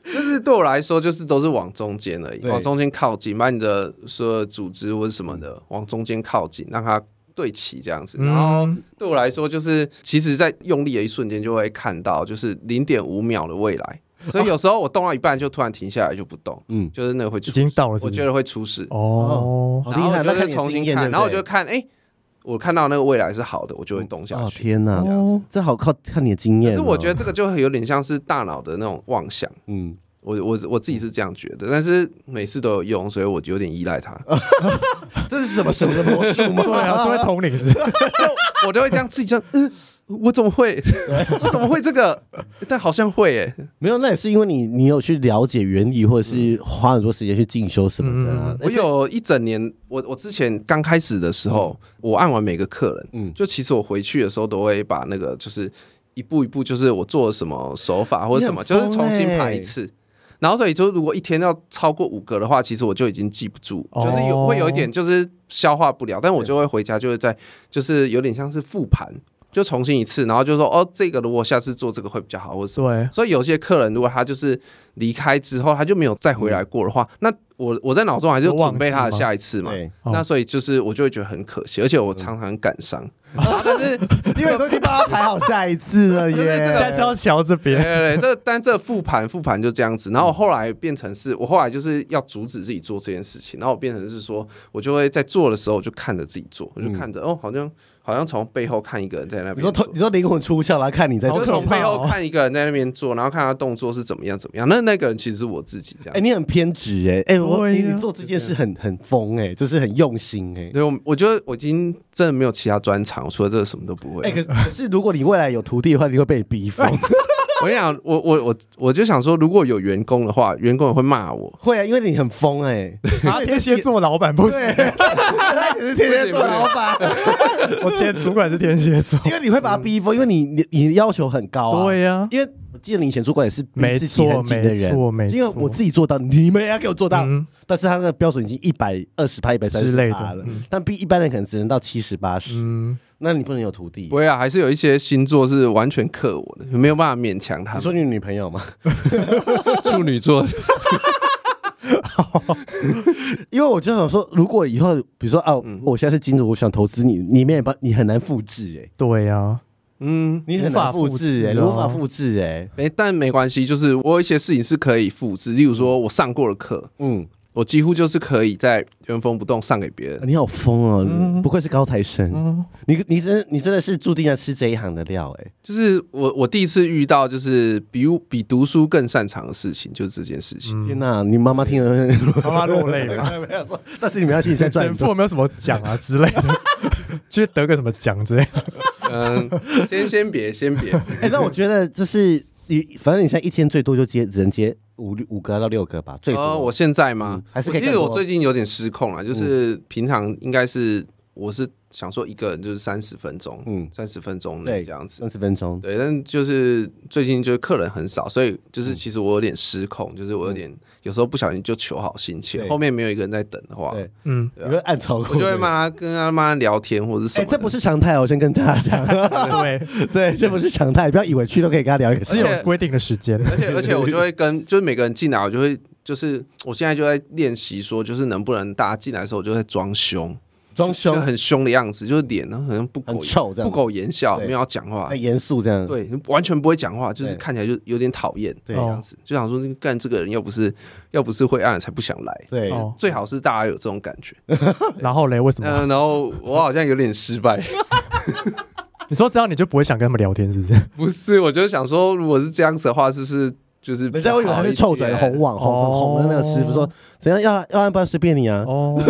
就是对我来说，就是都是往中间而已，往中间靠近，把你的所有组织或者什么的往中间靠近，让它对齐这样子。然后对我来说，就是其实在用力的一瞬间，就会看到就是零点五秒的未来。所以有时候我动到一半就突然停下来就不动，嗯，就是那个会出，已经到了，我觉得会出事哦。然后我就重新看，然后我就看，哎，我看到那个未来是好的，我就会动下去。天哪，这好靠看你的经验。可是我觉得这个就有点像是大脑的那种妄想，嗯，我我我自己是这样觉得，但是每次都有用，所以我就有点依赖它。这是什么什么魔术吗？对啊，是会通灵是？就我就会这样自己这样，嗯。我怎么会？我怎么会这个？但好像会诶，没有，那也是因为你你有去了解原理，或者是花很多时间去进修什么的、啊。我有一整年，我我之前刚开始的时候，我按完每个客人，嗯，就其实我回去的时候都会把那个就是一步一步，就是我做了什么手法或者什么，就是重新排一次。然后所以就如果一天要超过五个的话，其实我就已经记不住，就是有会有一点就是消化不了，但我就会回家就会在就是有点像是复盘。就重新一次，然后就说哦，这个如果下次做这个会比较好，或者什么。对，所以有些客人如果他就是离开之后，他就没有再回来过的话，嗯、那我我在脑中还是准备他的下一次嘛。那所以就是我就会觉得很可惜，而且我常常很感伤。但是 因为都已经帮他排好下一次了耶，现在是要瞧这边。对对对，这但这复盘复盘就这样子，然后后来变成是我后来就是要阻止自己做这件事情，然后我变成是说我就会在做的时候我就看着自己做，我就看着哦，好像。好像从背后看一个人在那边，你说你说灵魂出窍来看你在，就从背后看一个人在那边做，然后看他动作是怎么样怎么样。那那个人其实是我自己这样。哎，你很偏执哎，哎，我你做这件事很很疯哎，就是很用心哎。对，我我觉得我已经真的没有其他专长，除了这个什么都不会。哎，可可是如果你未来有徒弟的话，你会被逼疯。我跟你讲，我我我我就想说，如果有员工的话，员工也会骂我。会啊，因为你很疯哎。啊，天蝎座老板不行，他只是天蝎座老板。我前主管是天蝎座，因为你会把他逼疯，因为你你你要求很高啊。对呀，因为我记得你以前主管也是逼自己很紧的人，没错没错。因为我自己做到，你们也要给我做到。但是他那个标准已经一百二十趴、一百三十趴了，但逼一般人可能只能到七十八十。那你不能有徒弟？不会啊，还是有一些星座是完全克我的，没有办法勉强他。你说你女朋友吗？处女座。因为我就想说，如果以后比如说啊，我现在是金主，我想投资你，里面把你很难复制哎。对呀，嗯，你很难复制哎，无法复制哎。哎，但没关系，就是我有一些事情是可以复制，例如说我上过的课，嗯。我几乎就是可以在原封不动上给别人。你好疯哦，嗯、不愧是高材生。嗯、你你真你真的是注定要吃这一行的料哎。就是我我第一次遇到就是比比读书更擅长的事情，就是这件事情。嗯、天哪，你妈妈听了妈妈落泪了。没有说，但是你们要现在赚。父有没有什么奖啊之类的？就得个什么奖之类的？嗯，先先别先别。哎、欸，那我觉得就是你，反正你现在一天最多就接只能接。五五个到六个吧，最多。呃，我现在吗？还是其实我最近有点失控了，就是平常应该是我是想说一个人就是三十分钟，嗯，三十分钟内这样子，三十分钟，对。但就是最近就是客人很少，所以就是其实我有点失控，就是我有点有时候不小心就求好心切，后面没有一个人在等的话，对，嗯，有个暗潮，我就会骂他，跟他妈聊天或者什么。哎，这不是常态，我先跟大家讲，对。对，这不是常态，不要以为去都可以跟他聊一个，是有规定的时间，而且而且我就会跟就是每个人进来，我就会就是我现在就在练习说，就是能不能大家进来的时候，我就在装凶。装凶，很凶的样子，就是脸呢，好像不苟臭这样，不苟言笑，没有要讲话，很严肃这样，对，完全不会讲话，就是看起来就有点讨厌，对，这样子，就想说干这个人要不是要不是会按才不想来，对，最好是大家有这种感觉。然后嘞，为什么？嗯，然后我好像有点失败。你说这样你就不会想跟他们聊天，是不是？不是，我就想说，如果是这样子的话，是不是就是人家会以为他是臭嘴红网红红的那个师傅说怎样？要要按不然随便你啊？哦。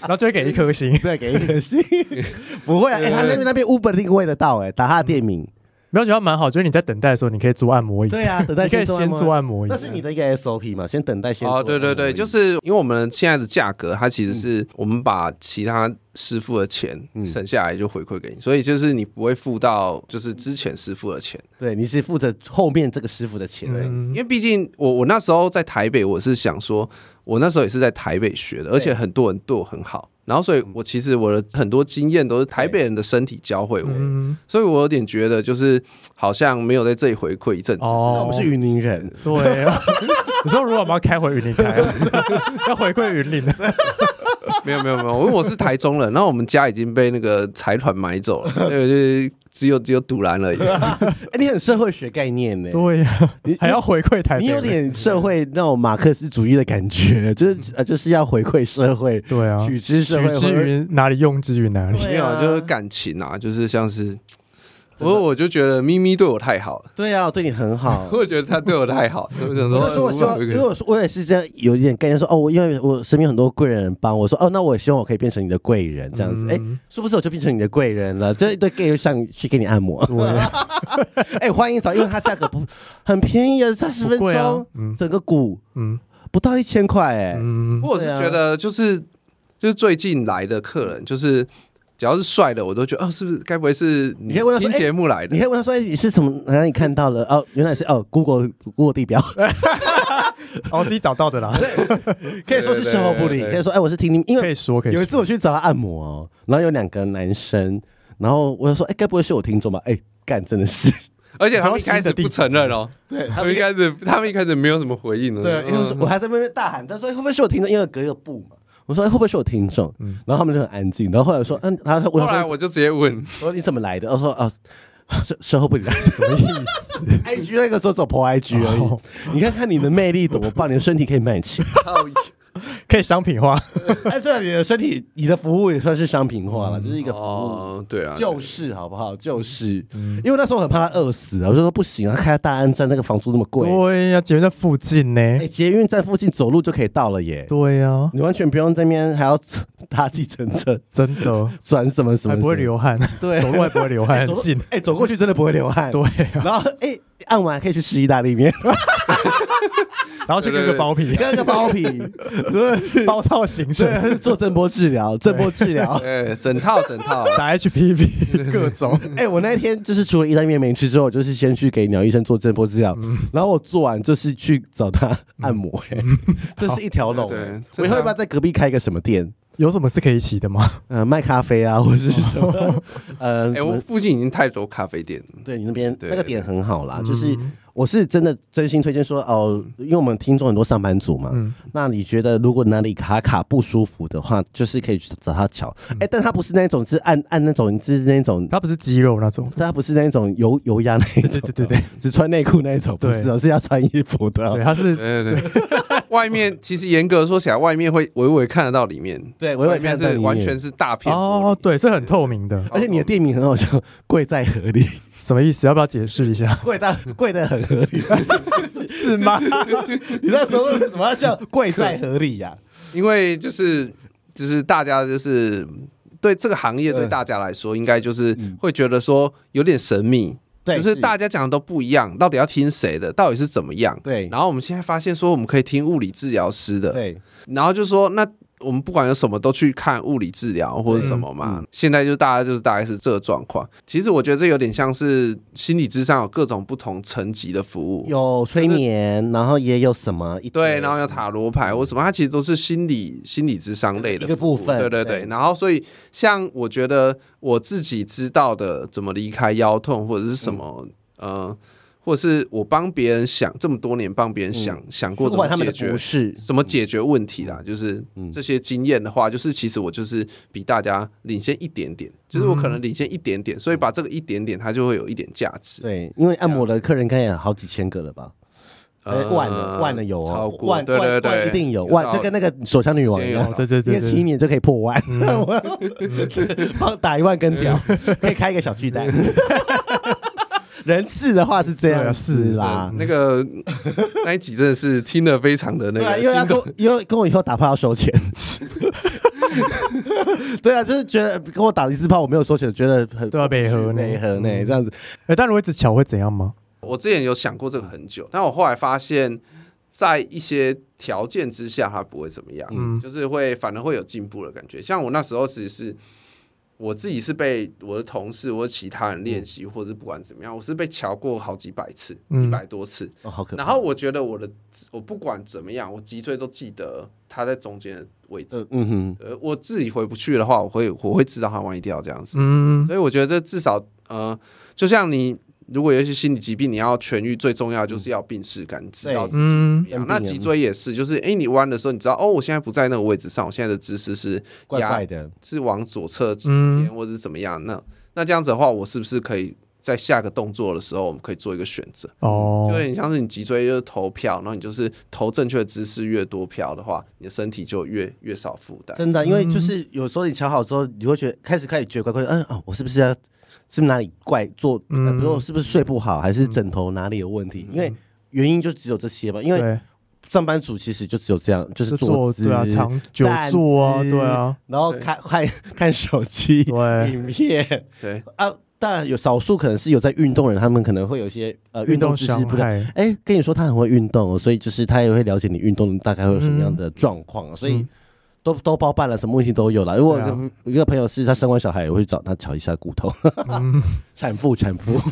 然后就会给一颗星，再给一颗星，不会啊，哎，他那边那边 Uber 定位得到，哎，打他的店名，没有觉得蛮好，就是你在等待的时候，你可以做按摩椅，对啊，等待你可以先做按摩。椅，那是你的一个 SOP 嘛，先等待先。哦，对对对，就是因为我们现在的价格，它其实是我们把其他师傅的钱省下来就回馈给你，所以就是你不会付到就是之前师傅的钱，对，你是负责后面这个师傅的钱，对，因为毕竟我我那时候在台北，我是想说。我那时候也是在台北学的，而且很多人对我很好，然后所以我其实我的很多经验都是台北人的身体教会我，所以我有点觉得就是好像没有在这里回馈一阵子。哦，我们是云林人，对啊。你说如果我们要开回云林开，要回馈云林的？没有没有没有，因为我是台中人，然后我们家已经被那个财团买走了，对 对。只有只有堵拦而已。哎，你很社会学概念呢？对呀，你还要回馈台，你有点社会那种马克思主义的感觉，就是呃，就是要回馈社会。对啊，取之社会，取之于哪里，用之于哪里？没有，就是感情啊，就是像是。不过我就觉得咪咪对我太好了。对啊，我对你很好。我觉得他对我太好，我想说，说我希望，因为我说我也是这样，有一点概念说，哦，我因为我身边很多贵人帮我说，哦，那我也希望我可以变成你的贵人，这样子。哎，是不是我就变成你的贵人了？这一堆 gay 想去给你按摩。哎，欢迎找，因为它价格不很便宜啊，三十分钟，整个股，嗯，不到一千块，哎，嗯，我是觉得就是就是最近来的客人就是。只要是帅的，我都觉得哦，是不是？该不会是你可以问他听节目来的？你可以问他说：“哎，你是从哪里看到了？哦，原来是哦，Google Google 地标，哦，自己找到的啦。可以说是事后不理，可以说哎，我是听你，因为可以说可以。有一次我去找他按摩哦，然后有两个男生，然后我就说：哎，该不会是我听众吧？哎，干，真的是，而且他们一开始不承认哦，对他们一开始，他们一开始没有什么回应哦，对，因为我还在那边大喊，他说会不会是我听众？因为隔一个布嘛。我说会不会是我听众？然后他们就很安静。然后后来我说，嗯，然后他后来我就直接问，我说你怎么来的？我说啊，售售后不理来的，什么意思？IG 那个时候走 po IG 而已。你看看你的魅力多棒，你的身体可以卖钱。可以商品化，哎，对，你的身体，你的服务也算是商品化了，这是一个服务，哦，对啊，就是好不好？就是，因为那时候很怕他饿死啊，我就说不行啊，开大安站那个房租那么贵，对呀，捷运在附近呢，哎，捷运在附近走路就可以到了耶，对呀，你完全不用在那边还要 搭计程车，真的。转什么什么，还不会流汗，对，走路还不会流汗，很近，哎，走过去真的不会流汗，对，然后哎，按完可以去吃意大利面。然后去割个包皮，割个包皮，对，包套形式，做震波治疗，震波治疗，对，整套 整套，打 HPV，各种。哎，我那天就是除了意大利面没吃之后，就是先去给鸟医生做震波治疗，然后我做完就是去找他按摩，哎，这是一条龙。对，我以后要不要在隔壁开一个什么店？有什么是可以一起的吗？呃，卖咖啡啊，或是什么？呃，哎，我附近已经太多咖啡店了。对，你那边那个点很好啦，就是。我是真的真心推荐说哦，因为我们听众很多上班族嘛，嗯、那你觉得如果哪里卡卡不舒服的话，就是可以去找他瞧。哎、嗯欸，但他不是那种，是按按那种，就是那种，他不是肌肉那种，他不是那种油油压那种，对对对对，只穿内裤那种，不是，对是要穿衣服的。对，他是对对对，外面其实严格说起来，外面会微微看得到里面，对，微微看得到里面，完全是大片哦，对，是很透明的，而且你的店名很好笑，贵在合理。什么意思？要不要解释一下？贵在贵的很合理，是吗？你那时候为什么要叫贵在合理呀？因为就是就是大家就是对这个行业对大家来说，应该就是会觉得说有点神秘，对，就是大家讲的都不一样，到底要听谁的？到底是怎么样？对。然后我们现在发现说，我们可以听物理治疗师的，对。然后就说那。我们不管有什么都去看物理治疗或者什么嘛。现在就大家就是大概是这个状况。其实我觉得这有点像是心理智商有各种不同层级的服务，有催眠，然后也有什么对，然后有塔罗牌或什么，它其实都是心理心理智商类的一个部分。对对对。然后所以像我觉得我自己知道的怎么离开腰痛或者是什么呃。或者是我帮别人想这么多年，帮别人想、嗯、想过怎么解决，是怎么解决问题啦，就是这些经验的话，就是其实我就是比大家领先一点点，就是我可能领先一点点，所以把这个一点点，它就会有一点价值。对，因为按摩的客人应该也好几千个了吧？呃，万的万的有哦，超过万对对对，一定有万，就跟那个手枪女王一样，对对对，七年就可以破万，帮打一万根屌，可以开一个小巨蛋。人次的话是这样是啦，那个那一集真的是听得非常的那个，因为要跟因为跟我以后打炮要收钱，对啊，就是觉得跟我打一次炮我没有收钱，觉得很都要配合呢，配合呢这样子。哎，但如果一直巧会怎样吗？我之前有想过这个很久，但我后来发现，在一些条件之下，它不会怎么样，嗯，就是会反而会有进步的感觉。像我那时候其实是。我自己是被我的同事或者其他人练习，或者不管怎么样，我是被瞧过好几百次，一百多次。然后我觉得我的我不管怎么样，我脊椎都记得它在中间的位置。嗯哼，呃，我自己回不去的话，我会我会知道它歪掉这样子。嗯，所以我觉得这至少呃，就像你。如果有一些心理疾病，你要痊愈，最重要就是要病视感，知道自己怎么样。那脊椎也是，就是哎，你弯的时候，你知道哦，我现在不在那个位置上，我现在的姿势是怪怪的，是往左侧偏，或者是怎么样？那那这样子的话，我是不是可以在下个动作的时候，我们可以做一个选择？哦，就有点像是你脊椎就是投票，然后你就是投正确的姿势越多票的话，你的身体就越越少负担。真的，因为就是有时候你调好之后，你会觉得开始开始觉得怪怪的，嗯哦，我是不是要？是不是哪里怪做？比如说是不是睡不好，还是枕头哪里有问题？因为原因就只有这些吧。因为上班族其实就只有这样，就是坐姿啊、长久坐啊，对啊，然后看 看看手机、影片，对啊。当然有少数可能是有在运动的人，他们可能会有一些呃运动知识不太。哎，跟你说他很会运动，所以就是他也会了解你运动大概会有什么样的状况，所以。都都包办了，什么问题都有了。如果有一个朋友是他生完小孩，我会找他瞧一下骨头。产妇，产妇。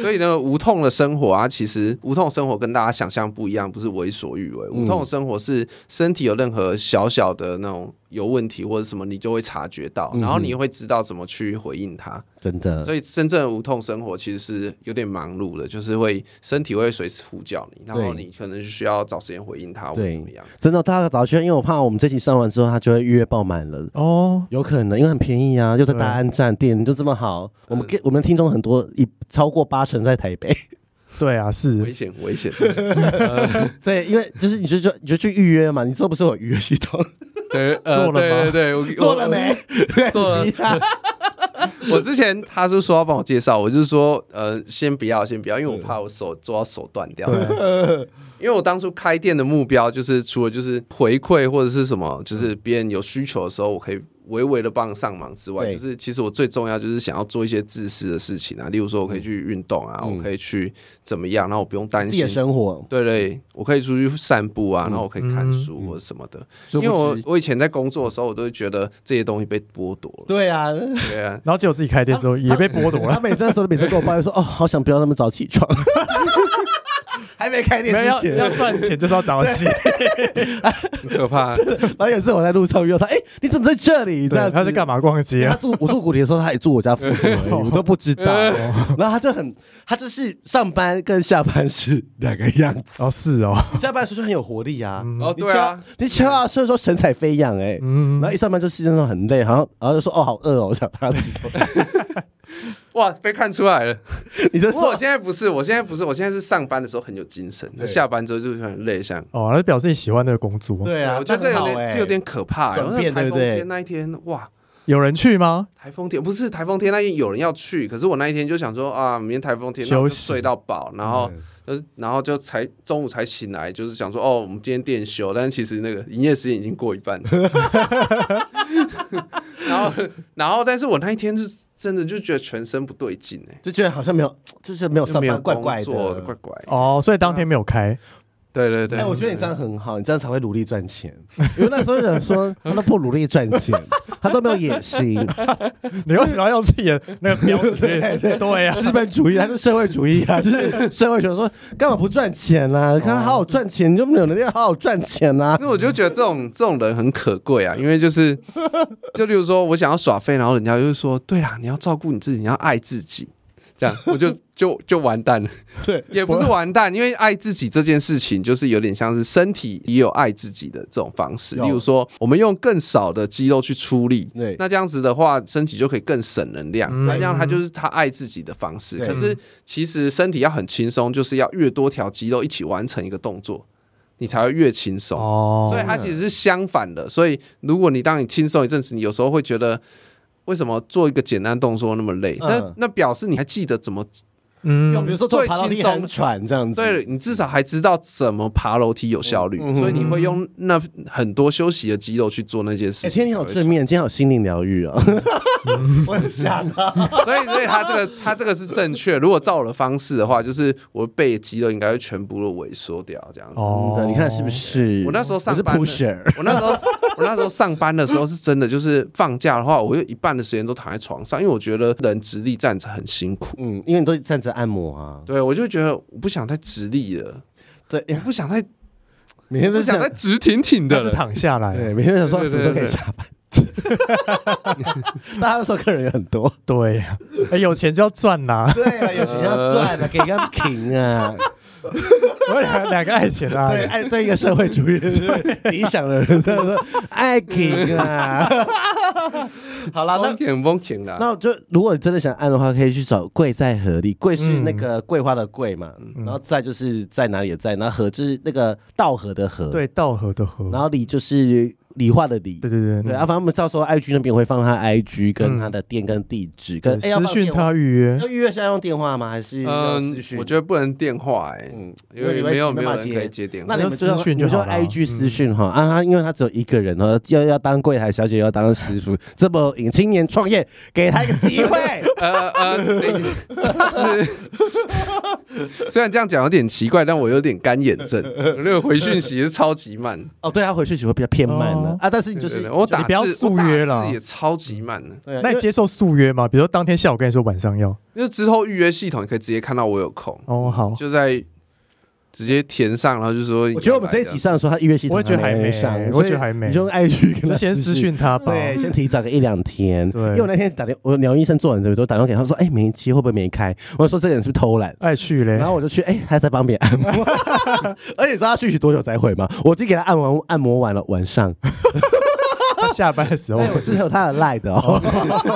所以呢，无痛的生活啊，其实无痛生活跟大家想象不一样，不是为所欲为。无痛的生活是身体有任何小小的那种。有问题或者什么，你就会察觉到，然后你会知道怎么去回应他。真的，所以真正的无痛生活其实是有点忙碌的，就是会身体会随时呼叫你，然后你可能需要找时间回应他或者怎么样。真的，大家早去，因为我怕我们这期上完之后，他就会预约爆满了。哦，有可能，因为很便宜啊，就在大安站店就这么好。我们给我们听众很多，一超过八成在台北。对啊，是危险，危险。对，因为就是你就就你就去预约嘛，你这不是有预约系统。对，做了吗？对对对，我做了没？做了。我之前他是说要帮我介绍，我就是说呃，先不要，先不要，因为我怕我手做到手断掉。因为我当初开店的目标就是除了就是回馈或者是什么，就是别人有需求的时候，我可以。微微的帮上忙之外，就是其实我最重要就是想要做一些自私的事情啊，例如说我可以去运动啊，嗯、我可以去怎么样，然后我不用担心生活，对对，我可以出去散步啊，嗯、然后我可以看书或者什么的。嗯、因为我我以前在工作的时候，我都会觉得这些东西被剥夺了。对啊，对啊，然后结果自己开店之后也被剥夺了。他每次那时候每次跟我抱怨说：“哦，好想不要那么早起床。”还没开店之前，要赚钱就是要早起，很可怕。然后有一次我在路上遇到他，哎，你怎么在这里？这样他在干嘛逛街？他住我住古里的时候，他也住我家附近而已，我都不知道。然后他就很，他就是上班跟下班是两个样子。哦，是哦，下班的时候就很有活力啊。哦，对啊，你下班的时候神采飞扬哎，然后一上班就是那种很累，然后然后就说哦，好饿哦，我想他吃。哇，被看出来了！你这，我现在不是，我现在不是，我现在是上班的时候很有精神，那下班之后就很累，像哦，那表示你喜欢那个工作。对啊，我觉得这有点，这有点可怕。转变，对不对？那一天，哇，有人去吗？台风天不是台风天，那天有人要去，可是我那一天就想说啊，明天台风天，然后就睡到饱，然后就，然后就才中午才醒来，就是想说哦，我们今天店休，但是其实那个营业时间已经过一半了。然后，然后，但是我那一天是。真的就觉得全身不对劲哎，就觉得好像没有，就是没有上班，怪怪的，怪怪。哦，所以当天没有开，对对对，哎，我觉得你这样很好，你这样才会努力赚钱。因为那时候有人说 他都不努力赚钱，他都没有野心。你为什么要用自己的那个标准？对对呀，资本主义还是社会主义啊？就是社会主义说干嘛不赚钱啊？你看他好好赚钱，你就没有能力好好赚钱啊？那我就觉得这种这种人很可贵啊，因为就是就例如说我想要耍废，然后人家就说，对啦，你要照顾你自己，你要爱自己。这样我就 就就完蛋了，对，也不是完蛋，因为爱自己这件事情就是有点像是身体也有爱自己的这种方式。例如说，我们用更少的肌肉去出力，对，那这样子的话，身体就可以更省能量。那这样他就是他爱自己的方式。可是其实身体要很轻松，就是要越多条肌肉一起完成一个动作，你才会越轻松。哦，所以它其实是相反的。所以如果你当你轻松一阵子，你有时候会觉得。为什么做一个简单动作那么累？嗯、那那表示你还记得怎么？嗯，比如说最轻松喘这样子，对，你至少还知道怎么爬楼梯有效率，嗯、所以你会用那很多休息的肌肉去做那件事情。哎、欸，今天你好正面，今天好心灵疗愈啊！我很想啊，所以所以他这个他这个是正确。如果照我的方式的话，就是我背肌肉应该会全部都萎缩掉，这样子。哦，你看是不是？我那时候上班，我那时候我那时候上班的时候是真的，就是放假的话，我有一半的时间都躺在床上，因为我觉得人直立站着很辛苦。嗯，因为你都站着。按摩啊，对，我就觉得我不想太直立了，对，我不想太每天都想再直挺挺的躺下来，对，每天想说什么时候可以下班，大家都说客人也很多，对呀，哎，有钱就要赚呐，对啊，有钱就要赚了，给个停啊。我两两个爱情啊，对，爱对一个社会主义的理想的人，说爱情啊。好了，那那就如果你真的想按的话，可以去找桂在河里。桂是那个桂花的桂嘛，然后在就是在哪里的在，然后河就是那个道河的河，对，道河的河，然后里就是。理化的理，对对对，对啊，反正我们到时候 IG 那边会放他 IG 跟他的店跟地址，跟私讯他预约。要预约是要用电话吗？还是嗯，我觉得不能电话哎，嗯，因为没有没有人可以接电话。那你们私讯就说 IG 私讯哈啊，他因为他只有一个人哦，要要当柜台小姐，要当师傅，这么青年创业，给他一个机会。呃呃，是，虽然这样讲有点奇怪，但我有点干眼症，那个回讯息是超级慢。哦，对他，回讯息会比较偏慢。啊！但是你就是我打字，不要速约了，也超级慢的。那你接受速约吗？比如说当天下午跟你说晚上要，那之后预约系统你可以直接看到我有空哦。好，就在直接填上，然后就说。我觉得我们这一集上的时候，他预约系统我觉得还没上，我觉得还没。你就爱去就先私讯他吧，对，先提早个一两天。对，因为我那天打电，我鸟医生做完这边都打电话给他说，哎，没期会不会没开？我说这个人是不是偷懒 爱去嘞？然后我就去，哎，他在帮别人按摩，而且你知道他续续多久才回吗？我已经给他按完按摩完了，晚上。他下班的时候，我是有他的赖的哦，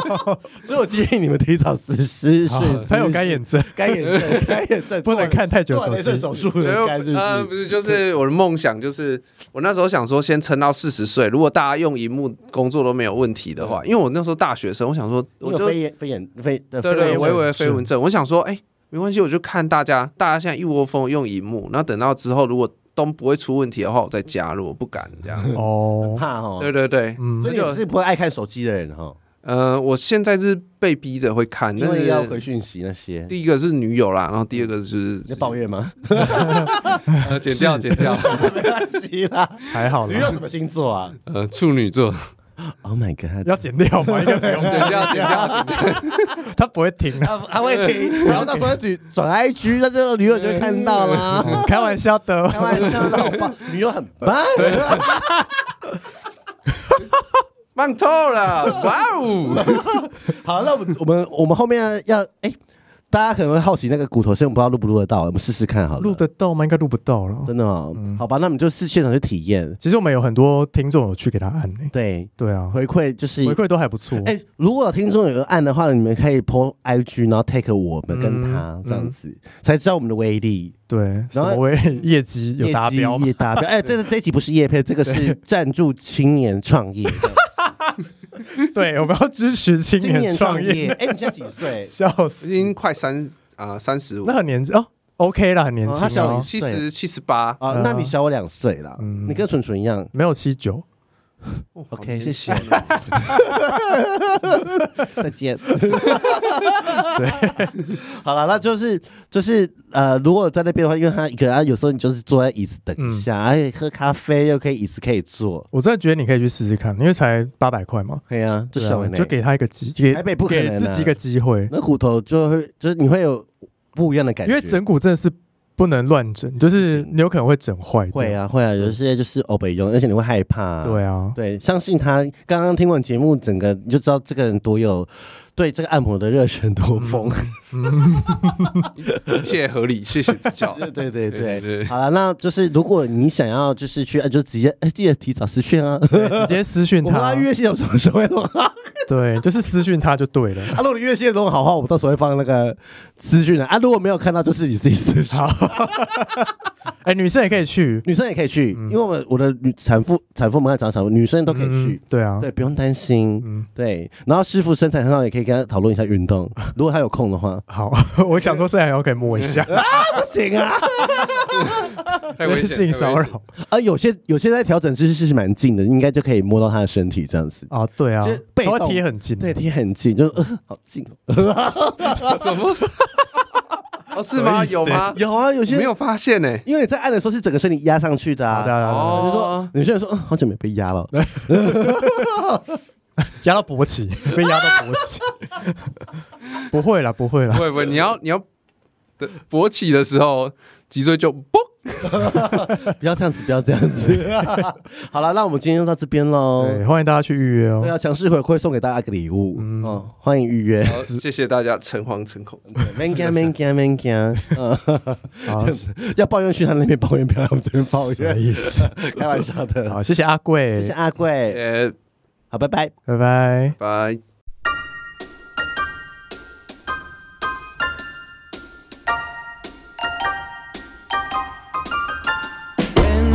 所以我建议你们提早实施。他有干眼症，干眼症，干眼症不能看太久手机。手术的干是不是？就是我的梦想，就是我那时候想说，先撑到四十岁。如果大家用荧幕工作都没有问题的话，因为我那时候大学生，我想说，我就飞眼飞眼飞对对，微微的飞蚊症。我想说，哎，没关系，我就看大家，大家现在一窝蜂用荧幕，然后等到之后如果。都不会出问题的话，我再加入。我不敢这样子哦，怕哦。对对对，所以你是不会爱看手机的人哈。呃，我现在是被逼着会看，因为要回讯息那些。第一个是女友啦，然后第二个是要抱怨吗？剪 掉剪掉，没关系啦，还好。女友什么星座啊？呃，处女座。Oh my god！要剪掉吗？应该不用剪掉，剪掉，剪掉。他不会停，他他会停。然后到时候转转 IG，那这个女友就会看到了。开玩笑的，开玩笑的，好棒！女友很棒，棒透了！哇哦！好，那我们我们我们后面要哎。大家可能会好奇那个骨头声，我不知道录不录得到，我们试试看好了。录得到吗？应该录不到了。真的哦，嗯、好吧，那我们就是现场去体验。其实我们有很多听众有去给他按。对对啊，回馈就是回馈都还不错。哎、欸，如果有听众有个按的话，你们可以 po IG，然后 take 我们跟他、嗯、这样子，才知道我们的威力。对，然后为业绩有达标，业绩达标。哎、欸，这个这一集不是业配，这个是 赞助青年创业。对，我们要支持青年创业。哎，你现在几岁？笑死，已经快三啊，三十五。那很年轻哦，OK 了，很年轻。他小七十七十八啊，那你小我两岁了。你跟纯纯一样，没有七九，OK，谢谢。再见。对，好了，那就是就是呃，如果在那边的话，因为他一个人，有时候你就是坐在椅子等一下，而且喝咖啡又可以椅子可以坐。我真的觉得你可以去试试看，因为才八百块嘛。对啊，就小就给他一个机，给台北不可能给自己一个机会。那骨头就会就是你会有不一样的感觉，因为整骨真的是。不能乱整，就是你有可能会整坏。会啊，会啊，有些就是欧北用，而且你会害怕。对啊，对，相信他。刚刚听完节目，整个你就知道这个人多有。对这个按摩的热忱多疯，一切合理，谢谢指教。对对对对，好了，那就是如果你想要就是去，就直接记得提早私讯啊，直接私讯他。我们预约系统什么时候会弄好？对，就是私讯他就对了。啊，如果你预约系统弄好话，我们到时候会放那个私讯的啊。如果没有看到，就是你自己私讯。哎，女生也可以去，女生也可以去，因为我们我的女产妇产妇们在长产妇，女生都可以去。对啊，对，不用担心。嗯，对。然后师傅身材很好，也可以。跟他讨论一下运动，如果他有空的话，好，我想说现在还可以摸一下。啊，不行啊，太危险，性骚扰。啊，有些有些在调整姿势是蛮近的，应该就可以摸到他的身体这样子。啊，对啊，背会贴很近，对，贴很近，就是呃，好近，什么？哦，是吗？有吗？有啊，有些没有发现呢，因为你在按的时候是整个身体压上去的啊，对啊比如说有些人说，嗯，好久没被压了。压到勃起，被压到勃起，不会啦，不会啦，不会不会，你要你要勃起的时候，脊椎就嘣，不要这样子，不要这样子。好了，那我们今天就到这边喽。欢迎大家去预约哦。对啊，强势回馈送给大家一个礼物，嗯，哦欢迎预约。谢谢大家诚惶诚恐。Man can man can man can，好，要抱怨去他那边抱怨，不要来我们这边抱怨。意思，开玩笑的。好，谢谢阿贵，谢谢阿贵。好，拜拜，拜拜，拜。